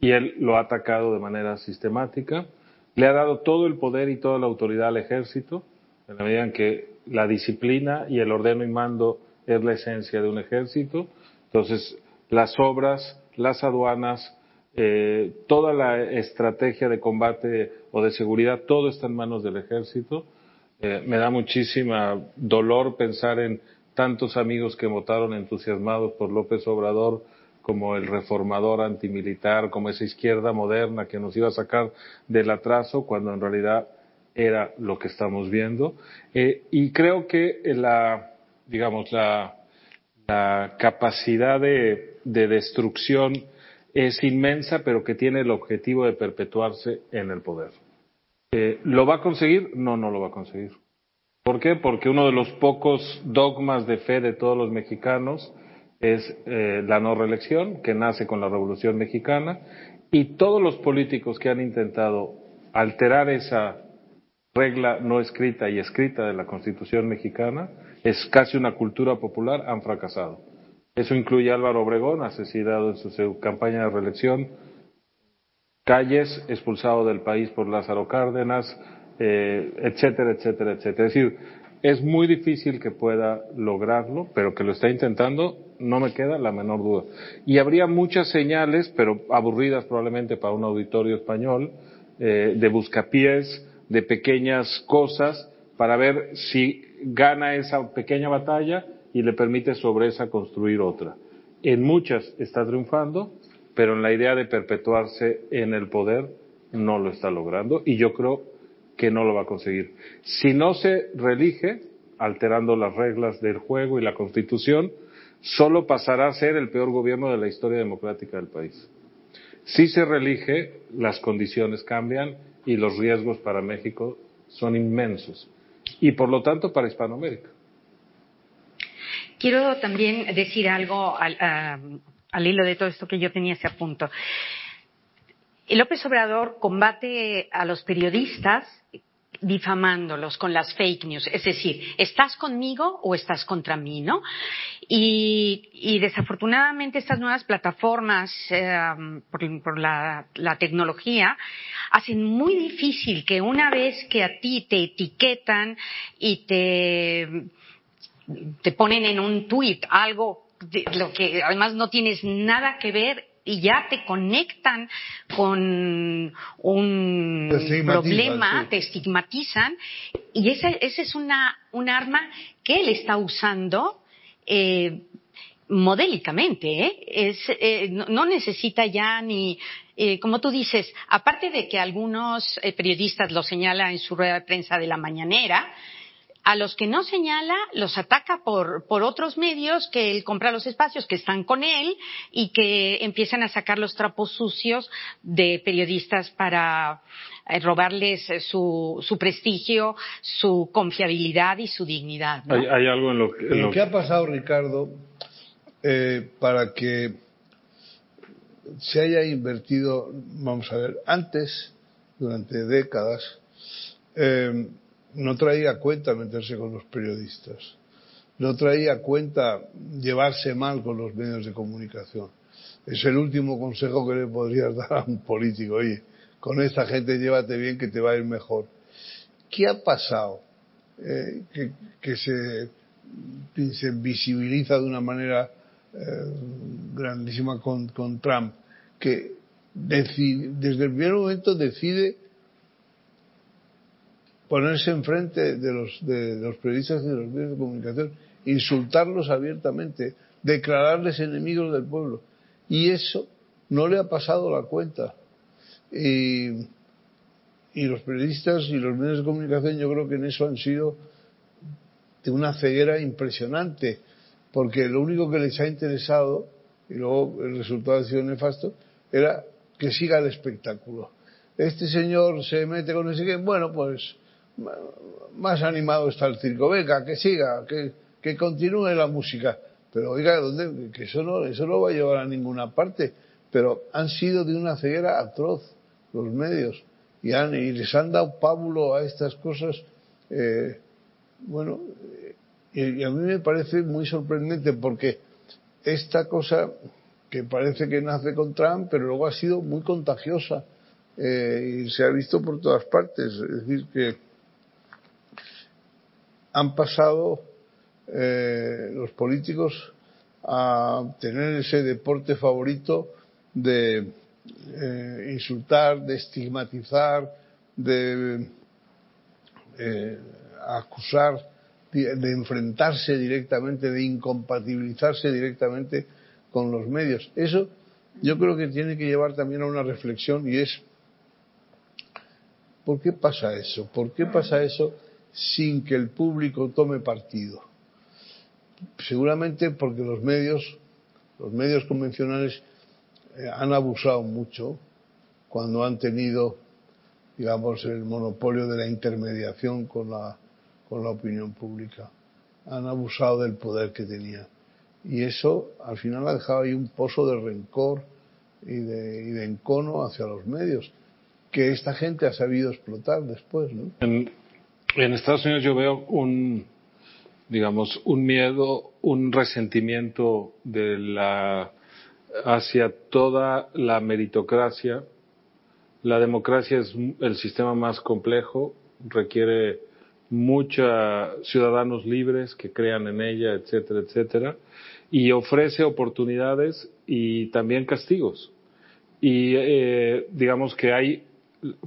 y él lo ha atacado de manera sistemática. Le ha dado todo el poder y toda la autoridad al ejército, en la medida en que la disciplina y el ordeno y mando es la esencia de un ejército. Entonces, las obras, las aduanas, eh, toda la estrategia de combate o de seguridad, todo está en manos del ejército. Eh, me da muchísima dolor pensar en tantos amigos que votaron entusiasmados por López Obrador como el reformador antimilitar, como esa izquierda moderna que nos iba a sacar del atraso, cuando en realidad era lo que estamos viendo. Eh, y creo que la, digamos, la, capacidad de, de destrucción es inmensa, pero que tiene el objetivo de perpetuarse en el poder. Eh, ¿Lo va a conseguir? No, no lo va a conseguir. ¿Por qué? Porque uno de los pocos dogmas de fe de todos los mexicanos es eh, la no reelección, que nace con la Revolución Mexicana, y todos los políticos que han intentado alterar esa regla no escrita y escrita de la Constitución mexicana, es casi una cultura popular, han fracasado. Eso incluye a Álvaro Obregón, asesinado en su campaña de reelección, Calles, expulsado del país por Lázaro Cárdenas, eh, etcétera, etcétera, etcétera. Es decir, es muy difícil que pueda lograrlo, pero que lo está intentando, no me queda la menor duda. Y habría muchas señales, pero aburridas probablemente para un auditorio español, eh, de buscapiés, de pequeñas cosas, para ver si gana esa pequeña batalla y le permite sobre esa construir otra. En muchas está triunfando, pero en la idea de perpetuarse en el poder no lo está logrando y yo creo que no lo va a conseguir. Si no se reelige, alterando las reglas del juego y la constitución, solo pasará a ser el peor gobierno de la historia democrática del país. Si se reelige, las condiciones cambian y los riesgos para México son inmensos y por lo tanto para Hispanoamérica. Quiero también decir algo al, al hilo de todo esto que yo tenía ese punto. López Obrador combate a los periodistas difamándolos con las fake news, es decir, estás conmigo o estás contra mí, ¿no? Y, desafortunadamente estas nuevas plataformas em, por, la, tecnología hacen muy difícil que una vez que a ti te etiquetan y te te ponen en un tuit algo de lo que además no tienes nada que ver y ya te conectan con un problema, te estigmatizan y esa, ese es una, un arma que él está usando eh, modélicamente, ¿eh? Es, eh, no, necesita ya ni, eh, como tú dices, aparte de que algunos eh, periodistas lo señalan en su rueda de prensa de la mañanera, a los que no señala los ataca por, por otros medios que él compra los espacios que están con él y que empiezan a sacar los trapos sucios de periodistas para eh, robarles eh, su, su prestigio, su confiabilidad y su dignidad. Hay, algo en lo que... lo... que ha pasado, Ricardo, eh, para que se haya invertido, vamos a ver, antes, durante décadas, eh, no traía cuenta meterse con los periodistas, no traía cuenta llevarse mal con los medios de comunicación. Es el último consejo que le podrías [laughs] dar a un político. Oye, con esta gente llévate bien que te va a ir mejor. ¿Qué ha pasado? Eh, que, se, visibiliza de una manera eh, grandísima con, Trump, que desde el primer momento decide ponerse enfrente de los, de los periodistas y de los medios de comunicación, insultarlos abiertamente, declararles enemigos del pueblo. Y eso no le ha pasado la cuenta. Y, y los periodistas y los medios de comunicación yo creo que en eso han sido de una ceguera impresionante, porque lo único que les ha interesado, y luego el resultado ha sido nefasto, era que siga el espectáculo. Este señor se mete con ese que, bueno, pues más animado está el circo. Venga, que siga, que, que continúe la música. Pero oiga, ¿dónde? que eso no, eso no va a llevar a ninguna parte. Pero han sido de una ceguera atroz los medios y, han, y les han dado pábulo a estas cosas. Eh, bueno, y, a mí me parece muy sorprendente porque esta cosa que parece que nace con Trump, pero luego ha sido muy contagiosa eh, y se ha visto por todas partes. Es decir, que han pasado eh, los políticos a tener ese deporte favorito de eh, insultar, de estigmatizar, de eh, acusar, de enfrentarse directamente, de incompatibilizarse directamente con los medios. Eso yo creo que tiene que llevar también a una reflexión y es, ¿por qué pasa eso? ¿Por qué pasa eso sin que el público tome partido? Seguramente porque los medios, los medios convencionales eh, han abusado mucho cuando han tenido, digamos, el monopolio de la intermediación con la, con la opinión pública. Han abusado del poder que tenían. Y eso al final ha dejado ahí un pozo de rencor y de, y de encono hacia los medios, que esta gente ha sabido explotar después. ¿no? En Estados Unidos yo veo un, digamos, un miedo, un resentimiento de la hacia toda la meritocracia. La democracia es el sistema más complejo, requiere muchos ciudadanos libres que crean en ella, etcétera, etcétera, y ofrece oportunidades y también castigos. Y eh, digamos que hay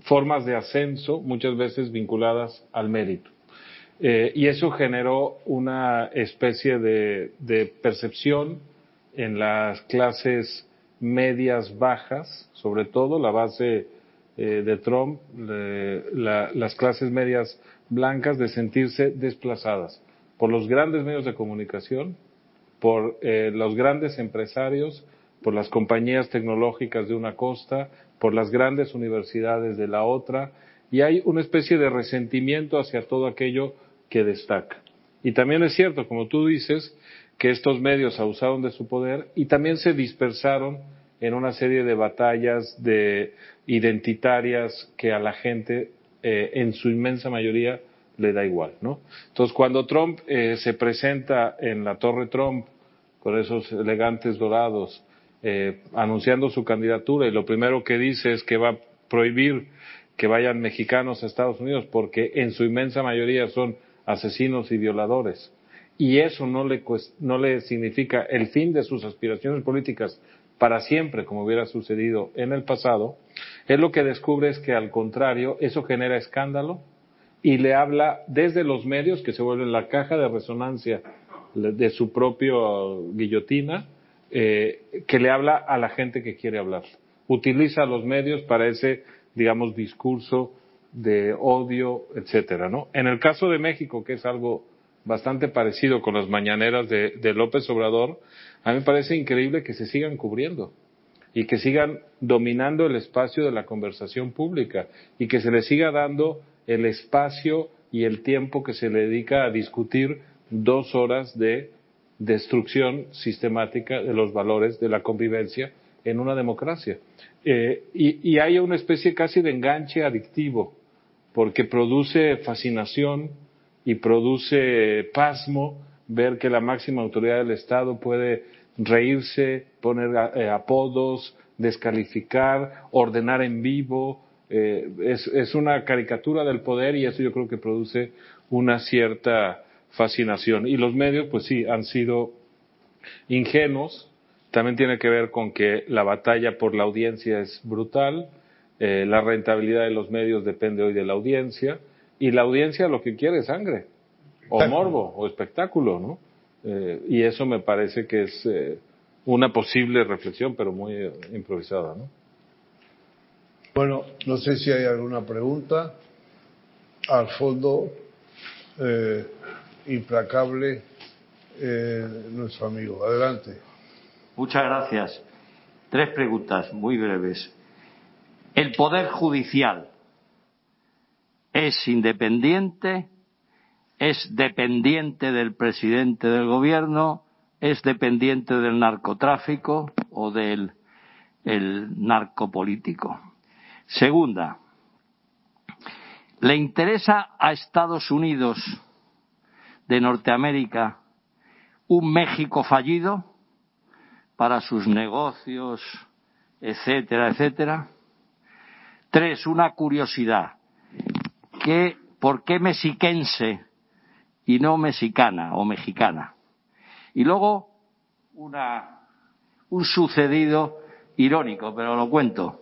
formas de ascenso muchas veces vinculadas al mérito. Eh, y eso generó una especie de, percepción en las clases medias bajas, sobre todo la base eh, de Trump, la, las clases medias blancas, de sentirse desplazadas por los grandes medios de comunicación, por eh, los grandes empresarios, por las compañías tecnológicas de una costa, por las grandes universidades de la otra, y hay una especie de resentimiento hacia todo aquello que destaca. Y también es cierto, como tú dices, que estos medios abusaron de su poder y también se dispersaron en una serie de batallas de identitarias que a la gente eh, en su inmensa mayoría le da igual, ¿no? Entonces cuando Trump eh, se presenta en la Torre Trump con esos elegantes dorados eh, anunciando su candidatura y lo primero que dice es que va a prohibir que vayan mexicanos a Estados Unidos porque en su inmensa mayoría son asesinos y violadores. Y eso no le, no le significa el fin de sus aspiraciones políticas para siempre, como hubiera sucedido en el pasado, él lo que descubre es que al contrario, eso genera escándalo y le habla desde los medios, que se vuelven la caja de resonancia de su propio guillotina, eh, que le habla a la gente que quiere hablar. Utiliza los medios para ese, digamos, discurso de odio, etcétera, ¿no? En el caso de México, que es algo bastante parecido con las mañaneras de, de, López Obrador, a mí me parece increíble que se sigan cubriendo y que sigan dominando el espacio de la conversación pública y que se le siga dando el espacio y el tiempo que se le dedica a discutir dos horas de destrucción sistemática de los valores de la convivencia en una democracia. Eh, y, y hay una especie casi de enganche adictivo, porque produce fascinación, y produce pasmo ver que la máxima autoridad del Estado puede reírse, poner eh, apodos, descalificar, ordenar en vivo. Eh, es, es, una caricatura del poder y eso yo creo que produce una cierta fascinación. Y los medios, pues sí, han sido ingenuos. También tiene que ver con que la batalla por la audiencia es brutal. Eh, la rentabilidad de los medios depende hoy de la audiencia y la audiencia lo que quiere es sangre, o morbo, o espectáculo, ¿no? Eh, y eso me parece que es eh, una posible reflexión, pero muy improvisada, ¿no? Bueno, no sé si hay alguna pregunta. Al fondo, eh, implacable, nuestro amigo. Adelante. Muchas gracias. Tres preguntas muy breves. El Poder Judicial es independiente, es dependiente del presidente del gobierno, es dependiente del narcotráfico o del el narcopolítico. Segunda, ¿le interesa a Estados Unidos de Norteamérica un México fallido para sus negocios, etcétera, etcétera? Tres, una curiosidad que por qué mexiquense y no mexicana o mexicana. Y luego una, un sucedido irónico, pero lo cuento.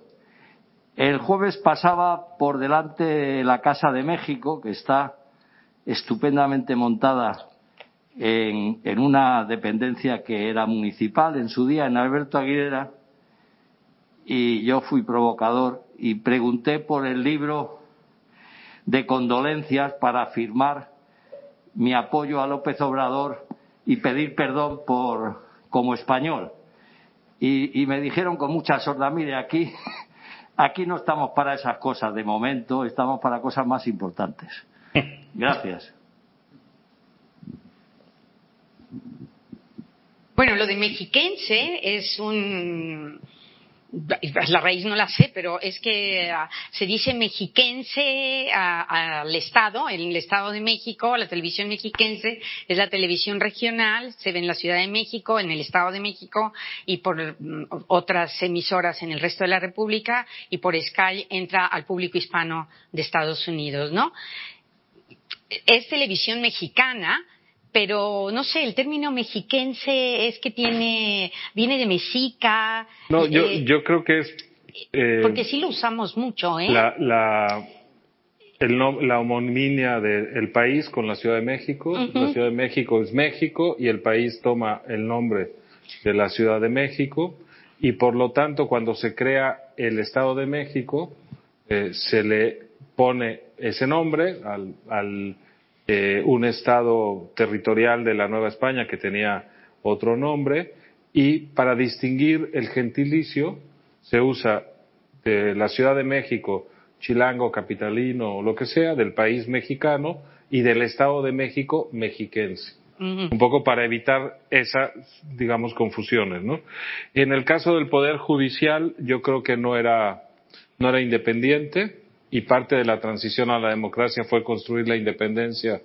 El jueves pasaba por delante la Casa de México, que está estupendamente montada en, una dependencia que era municipal en su día, en Alberto Aguilera, y yo fui provocador y pregunté por el libro de condolencias para firmar mi apoyo a López Obrador y pedir perdón por como español. Y, y me dijeron con mucha sorda, mire, aquí, [laughs] aquí no estamos para esas cosas de momento, estamos para cosas más importantes. [laughs] Gracias. Bueno, lo de mexiquense es un la raíz no la sé, pero es que uh, se dice mexiquense al Estado, en el Estado de México, la televisión mexiquense es la televisión regional, se ve en la Ciudad de México, en el Estado de México y por um, otras emisoras en el resto de la República y por Sky entra al público hispano de Estados Unidos, ¿no? Es televisión mexicana, pero no sé, el término mexiquense es que tiene, viene de mexica. No, yo, eh, yo creo que es. Eh, porque sí lo usamos mucho, ¿eh? La, la, el la homonimia del país con la Ciudad de México. Uh -huh. La Ciudad de México es México y el país toma el nombre de la Ciudad de México y por lo tanto cuando se crea el Estado de México eh, se le pone ese nombre al, al eh, un estado territorial de la Nueva España que tenía otro nombre y para distinguir el gentilicio se usa de la Ciudad de México, chilango, capitalino o lo que sea, del país mexicano y del Estado de México mexiquense. Uh -huh. Un poco para evitar esas, digamos, confusiones, ¿no? En el caso del Poder Judicial, yo creo que no era, no era independiente, y parte de la transición a la democracia fue construir la independencia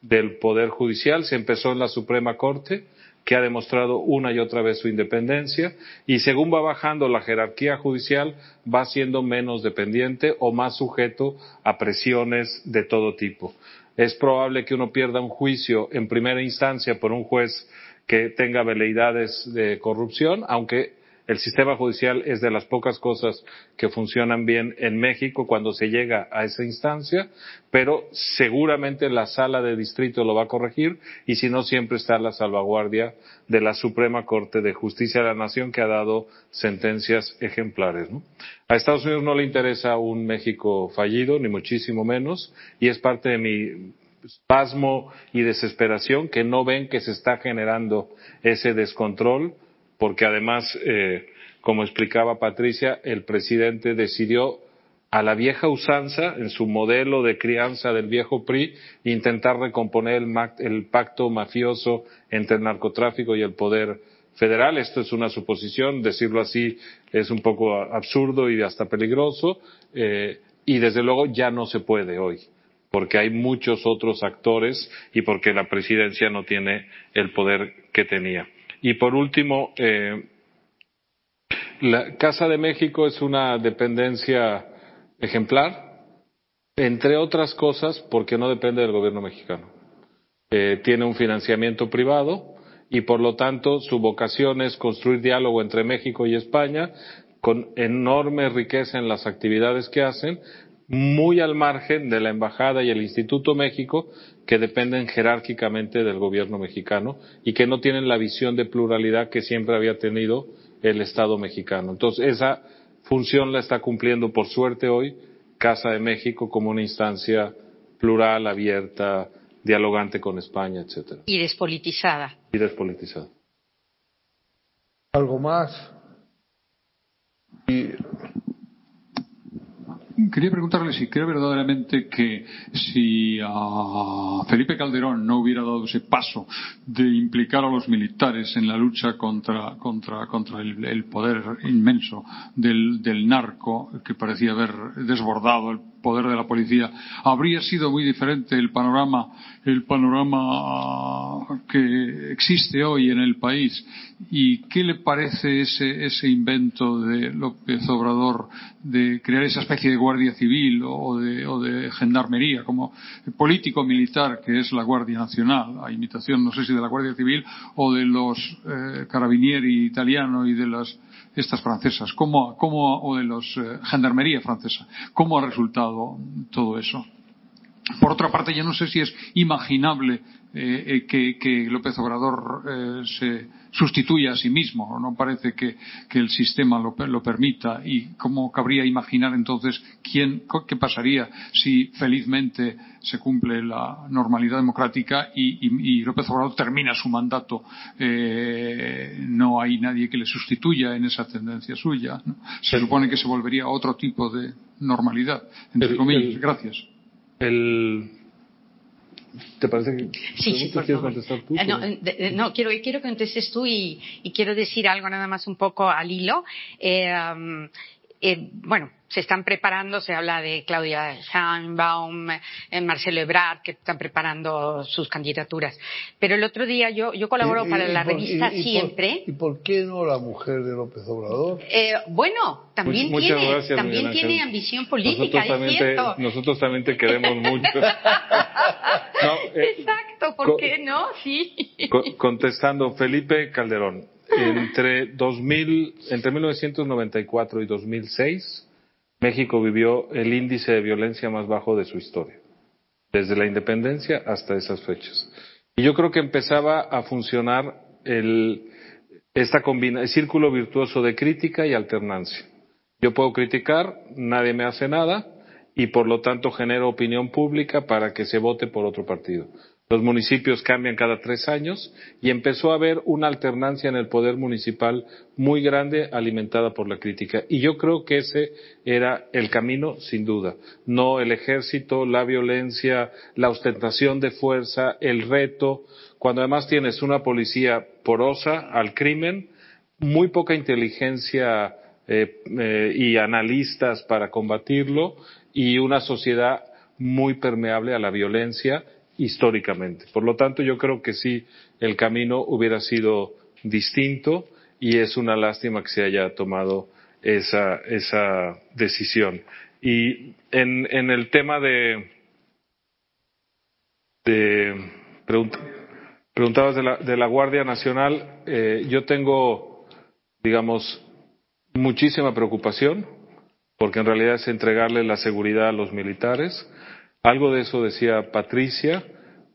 del Poder Judicial. Se empezó en la Suprema Corte, que ha demostrado una y otra vez su independencia, y según va bajando la jerarquía judicial, va siendo menos dependiente o más sujeto a presiones de todo tipo. Es probable que uno pierda un juicio en primera instancia por un juez que tenga veleidades de corrupción, aunque el sistema judicial es de las pocas cosas que funcionan bien en México cuando se llega a esa instancia, pero seguramente la sala de distrito lo va a corregir y si no siempre está la salvaguardia de la Suprema Corte de Justicia de la Nación que ha dado sentencias ejemplares. A Estados Unidos no le interesa un México fallido, ni muchísimo menos, y es parte de mi pasmo y desesperación que no ven que se está generando ese descontrol porque además, eh, como explicaba Patricia, el presidente decidió a la vieja usanza, en su modelo de crianza del viejo PRI, intentar recomponer el, el pacto mafioso entre el narcotráfico y el poder federal. Esto es una suposición, decirlo así es un poco absurdo y hasta peligroso, eh, y desde luego ya no se puede hoy porque hay muchos otros actores y porque la presidencia no tiene el poder que tenía. Y por último, eh, la Casa de México es una dependencia ejemplar, entre otras cosas porque no depende del gobierno mexicano. Eh, tiene un financiamiento privado y por lo tanto su vocación es construir diálogo entre México y España con enorme riqueza en las actividades que hacen, muy al margen de la Embajada y el Instituto México, que dependen jerárquicamente del gobierno mexicano y que no tienen la visión de pluralidad que siempre había tenido el Estado mexicano. Entonces, esa función la está cumpliendo, por suerte, hoy Casa de México como una instancia plural, abierta, dialogante con España, etcétera. Y despolitizada. Y despolitizada. ¿Algo más? Y Quería preguntarle si cree verdaderamente que si a Felipe Calderón no hubiera dado ese paso de implicar a los militares en la lucha contra, contra, contra el, poder inmenso del, del narco que parecía haber desbordado el poder de la policía, habría sido muy diferente el panorama, el panorama que existe hoy en el país. ¿Y qué le parece ese, ese invento de López Obrador de crear esa especie de guardia civil o de, o de gendarmería como político militar que es la Guardia Nacional, a imitación no sé si de la Guardia Civil o de los eh, carabinieri italianos y de las estas francesas, ¿cómo, cómo, o de los eh, gendarmería francesa, ¿cómo ha resultado todo eso? Por otra parte, yo no sé si es imaginable eh, que, que, López Obrador eh, se sustituya a sí mismo. No parece que, que el sistema lo, lo, permita. ¿Y cómo cabría imaginar entonces quién, qué pasaría si felizmente se cumple la normalidad democrática y, y, y López Obrador termina su mandato? Eh, no hay nadie que le sustituya en esa tendencia suya. ¿no? Se supone que se volvería a otro tipo de normalidad. Entre El- comillas. el- Gracias. El, ¿Te parece que Sí, sí, por quieres favor. contestar tú? Eh, no, de- no, quiero, quiero que contestes tú y, y quiero decir algo nada más un poco al hilo. Eh, um, eh, bueno, se están preparando, se habla de Claudia Sheinbaum, eh, Marcelo Ebrard, que están preparando sus candidaturas. Pero el otro día yo, yo colaboro Y- y- para y la por- revista y- y por- Siempre. ¿Y por qué no la mujer de López Obrador? Eh, bueno, también Much- muchas tiene, gracias, también tiene ambición política, nosotros es también, te, cierto. nosotros también te queremos mucho. [laughs] No, eh, Exacto, ¿por co- qué no? Sí. Co- contestando, Felipe Calderón, entre 2000, entre 1994 y 2006, México vivió el índice de violencia más bajo de su historia, desde la independencia hasta esas fechas. Y yo creo que empezaba a funcionar el, esta combina, el círculo virtuoso de crítica y alternancia. Yo puedo criticar, nadie me hace nada y por lo tanto genero opinión pública para que se vote por otro partido. Los municipios cambian cada tres años y empezó a haber una alternancia en el poder municipal muy grande alimentada por la crítica. Y yo creo que ese era el camino, sin duda. No el ejército, la violencia, la ostentación de fuerza, el reto, cuando además tienes una policía porosa al crimen, muy poca inteligencia eh, eh, y analistas para combatirlo y una sociedad muy permeable a la violencia históricamente. Por lo tanto, yo creo que sí, el camino hubiera sido distinto y es una lástima que se haya tomado esa, esa decisión. Y en, en el tema de, de pregunt- preguntabas de la, de la Guardia Nacional, eh, yo tengo, digamos, muchísima preocupación, porque en realidad es entregarle la seguridad a los militares. Algo de eso decía Patricia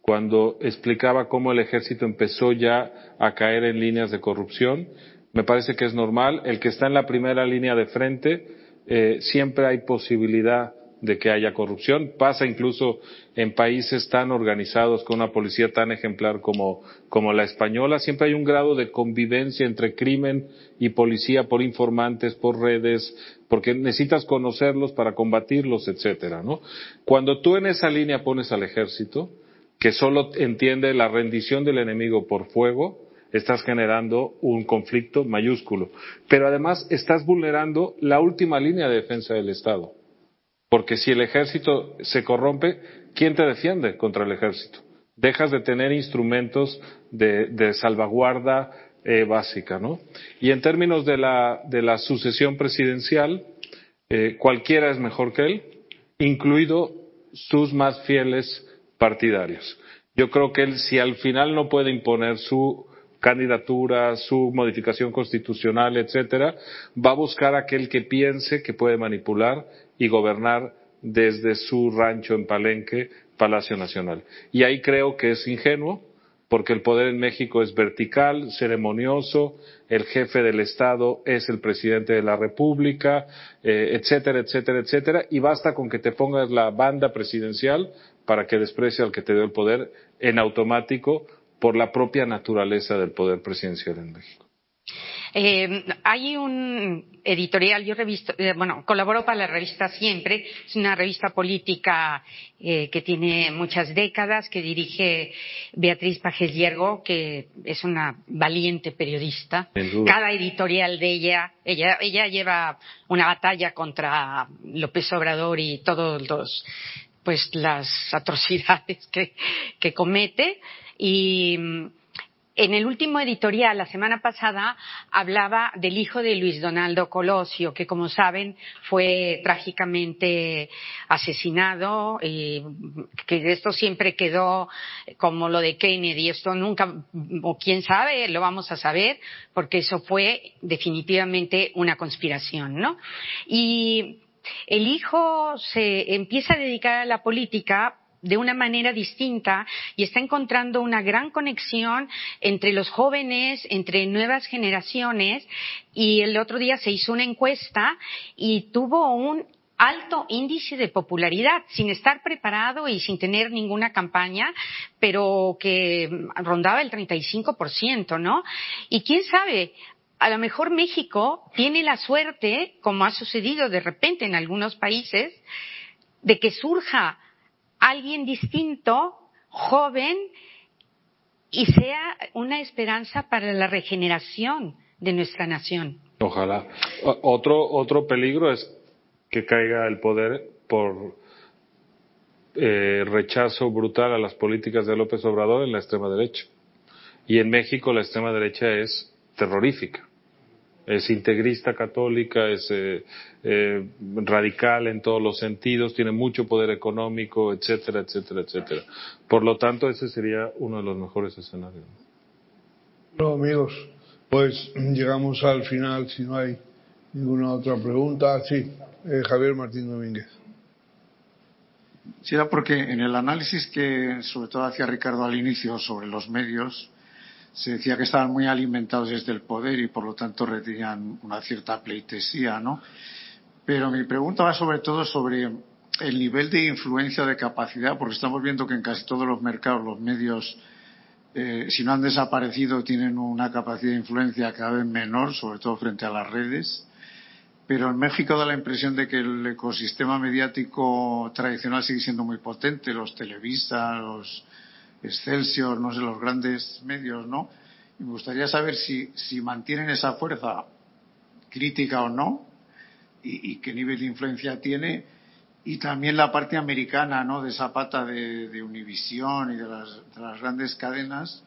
cuando explicaba cómo el ejército empezó ya a caer en líneas de corrupción. Me parece que es normal. El que está en la primera línea de frente, eh, siempre hay posibilidad de que haya corrupción. Pasa incluso en países tan organizados con una policía tan ejemplar como, como la española. Siempre hay un grado de convivencia entre crimen y policía por informantes, por redes, porque necesitas conocerlos para combatirlos, etcétera, ¿no? Cuando tú en esa línea pones al ejército, que solo entiende la rendición del enemigo por fuego, estás generando un conflicto mayúsculo. Pero además estás vulnerando la última línea de defensa del Estado. Porque si el ejército se corrompe, ¿quién te defiende contra el ejército? Dejas de tener instrumentos de, salvaguarda eh, básica, ¿no? Y en términos de la, de la sucesión presidencial, eh, cualquiera es mejor que él, incluido sus más fieles partidarios. Yo creo que él, si al final no puede imponer su candidatura, su modificación constitucional, etcétera, va a buscar aquel que piense que puede manipular y gobernar desde su rancho en Palenque, Palacio Nacional. Y ahí creo que es ingenuo, porque el poder en México es vertical, ceremonioso, el jefe del Estado es el presidente de la República, eh, etcétera, etcétera, etcétera, y basta con que te pongas la banda presidencial para que desprecie al que te dio el poder en automático por la propia naturaleza del poder presidencial en México. Eh, hay un editorial, yo revisto, eh, bueno, colaboro para la revista Siempre, es una revista política eh, que tiene muchas décadas, que dirige Beatriz Pajes Yergo, que es una valiente periodista. Cada editorial de ella, ella, ella lleva una batalla contra López Obrador y todos los, pues las atrocidades que, que comete y en el último editorial, la semana pasada, hablaba del hijo de Luis Donaldo Colosio, que como saben fue trágicamente asesinado, y que esto siempre quedó como lo de Kennedy, esto nunca, o quién sabe, lo vamos a saber, porque eso fue definitivamente una conspiración, ¿no? Y el hijo se empieza a dedicar a la política de una manera distinta y está encontrando una gran conexión entre los jóvenes, entre nuevas generaciones y el otro día se hizo una encuesta y tuvo un alto índice de popularidad, sin estar preparado y sin tener ninguna campaña, pero que rondaba el 35%, ¿no? Y quién sabe, a lo mejor México tiene la suerte, como ha sucedido de repente en algunos países, de que surja alguien distinto, joven, y sea una esperanza para la regeneración de nuestra nación. Ojalá. Otro, otro peligro es que caiga el poder por eh, rechazo brutal a las políticas de López Obrador en la extrema derecha. Y en México la extrema derecha es terrorífica es integrista católica, es eh, eh, radical en todos los sentidos, tiene mucho poder económico, etcétera, etcétera, etcétera. Por lo tanto, ese sería uno de los mejores escenarios. No, amigos, pues llegamos al final, si no hay ninguna otra pregunta. Sí, eh, Javier Martín Domínguez. Sí, era porque en el análisis que sobre todo hacía Ricardo al inicio sobre los medios, se decía que estaban muy alimentados desde el poder y por lo tanto retenían una cierta pleitesía, ¿no? Pero mi pregunta va sobre todo sobre el nivel de influencia de capacidad, porque estamos viendo que en casi todos los mercados los medios, eh, si no han desaparecido, tienen una capacidad de influencia cada vez menor, sobre todo frente a las redes. Pero en México da la impresión de que el ecosistema mediático tradicional sigue siendo muy potente, los televisas, los Excelsior, no sé, los grandes medios, ¿no? Me gustaría saber si, si mantienen esa fuerza crítica o no, y, qué nivel de influencia tiene, y también la parte americana, ¿no? De esa pata de, de Univisión y de las, grandes cadenas,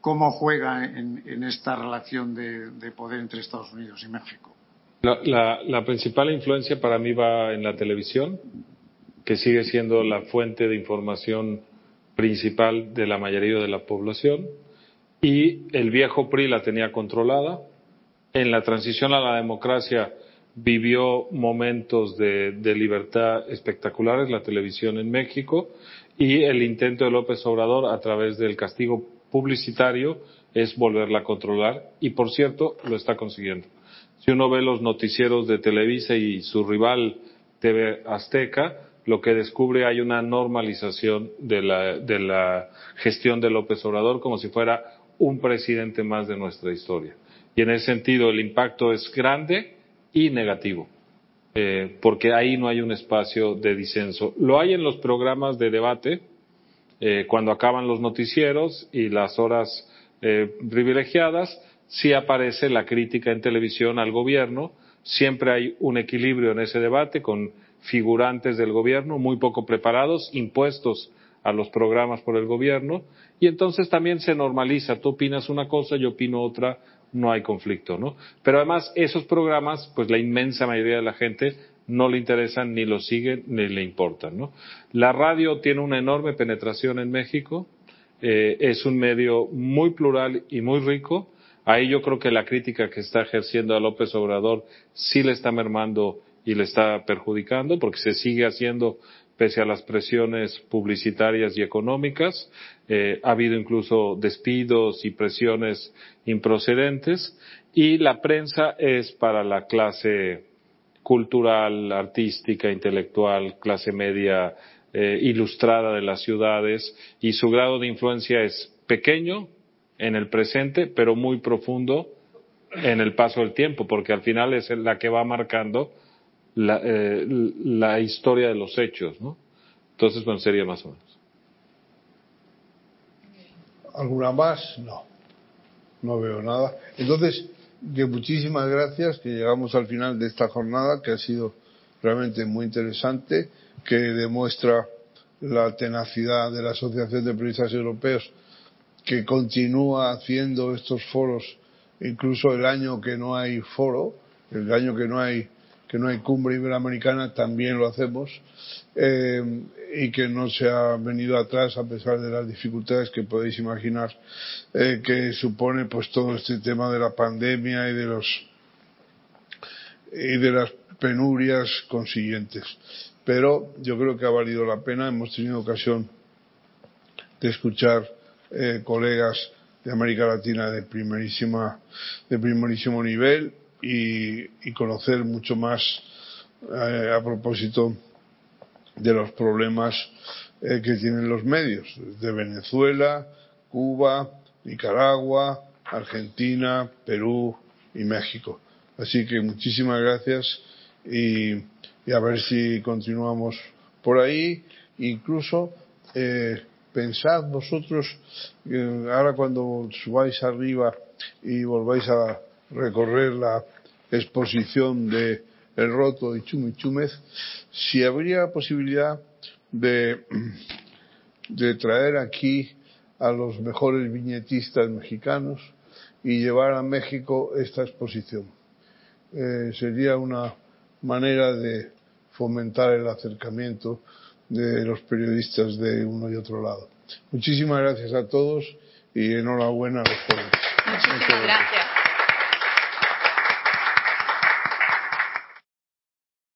cómo juega en, esta relación de, poder entre Estados Unidos y México. La, principal influencia para mí va en la televisión, que sigue siendo la fuente de información principal de la mayoría de la población y el viejo PRI la tenía controlada. En la transición a la democracia vivió momentos de, libertad espectaculares la televisión en México y el intento de López Obrador a través del castigo publicitario es volverla a controlar y por cierto lo está consiguiendo. Si uno ve los noticieros de Televisa y su rival TV Azteca, lo que descubre hay una normalización de la, de la gestión de López Obrador como si fuera un presidente más de nuestra historia. Y en ese sentido el impacto es grande y negativo, eh, porque ahí no hay un espacio de disenso. Lo hay en los programas de debate, eh, cuando acaban los noticieros y las horas eh, privilegiadas, sí aparece la crítica en televisión al gobierno, siempre hay un equilibrio en ese debate con figurantes del gobierno, muy poco preparados, impuestos a los programas por el gobierno, y entonces también se normaliza, tú opinas una cosa, yo opino otra, no hay conflicto, ¿no? Pero además esos programas, pues la inmensa mayoría de la gente no le interesan, ni lo siguen, ni le importan, ¿no? La radio tiene una enorme penetración en México, eh, es un medio muy plural y muy rico, ahí yo creo que la crítica que está ejerciendo a López Obrador sí le está mermando y le está perjudicando porque se sigue haciendo pese a las presiones publicitarias y económicas. Eh, ha habido incluso despidos y presiones improcedentes y la prensa es para la clase cultural, artística, intelectual, clase media eh, ilustrada de las ciudades y su grado de influencia es pequeño en el presente, pero muy profundo en el paso del tiempo, porque al final es la que va marcando la, eh, la historia de los hechos, ¿no? Entonces, bueno, sería más o menos. ¿Alguna más? No. No veo nada. Entonces, que muchísimas gracias, que llegamos al final de esta jornada, que ha sido realmente muy interesante, que demuestra la tenacidad de la Asociación de Periodistas Europeos, que continúa haciendo estos foros, incluso el año que no hay foro, el año que no hay que no hay cumbre iberoamericana, también lo hacemos, eh, y que no se ha venido atrás a pesar de las dificultades que podéis imaginar eh, que supone pues todo este tema de la pandemia y de los y de las penurias consiguientes. Pero yo creo que ha valido la pena, hemos tenido ocasión de escuchar eh, colegas de América Latina de primerísima de primerísimo nivel y, conocer mucho más eh, a propósito de los problemas eh, que tienen los medios de Venezuela, Cuba, Nicaragua, Argentina, Perú y México. Así que muchísimas gracias y, a ver si continuamos por ahí. Incluso eh, pensad vosotros, ahora cuando subáis arriba y volváis a recorrer la exposición de El Roto y Chumichúmez, si habría posibilidad de, de traer aquí a los mejores viñetistas mexicanos y llevar a México esta exposición. Eh, sería una manera de fomentar el acercamiento de los periodistas de uno y otro lado. Muchísimas gracias a todos y enhorabuena a los jóvenes. Muchísimas gracias.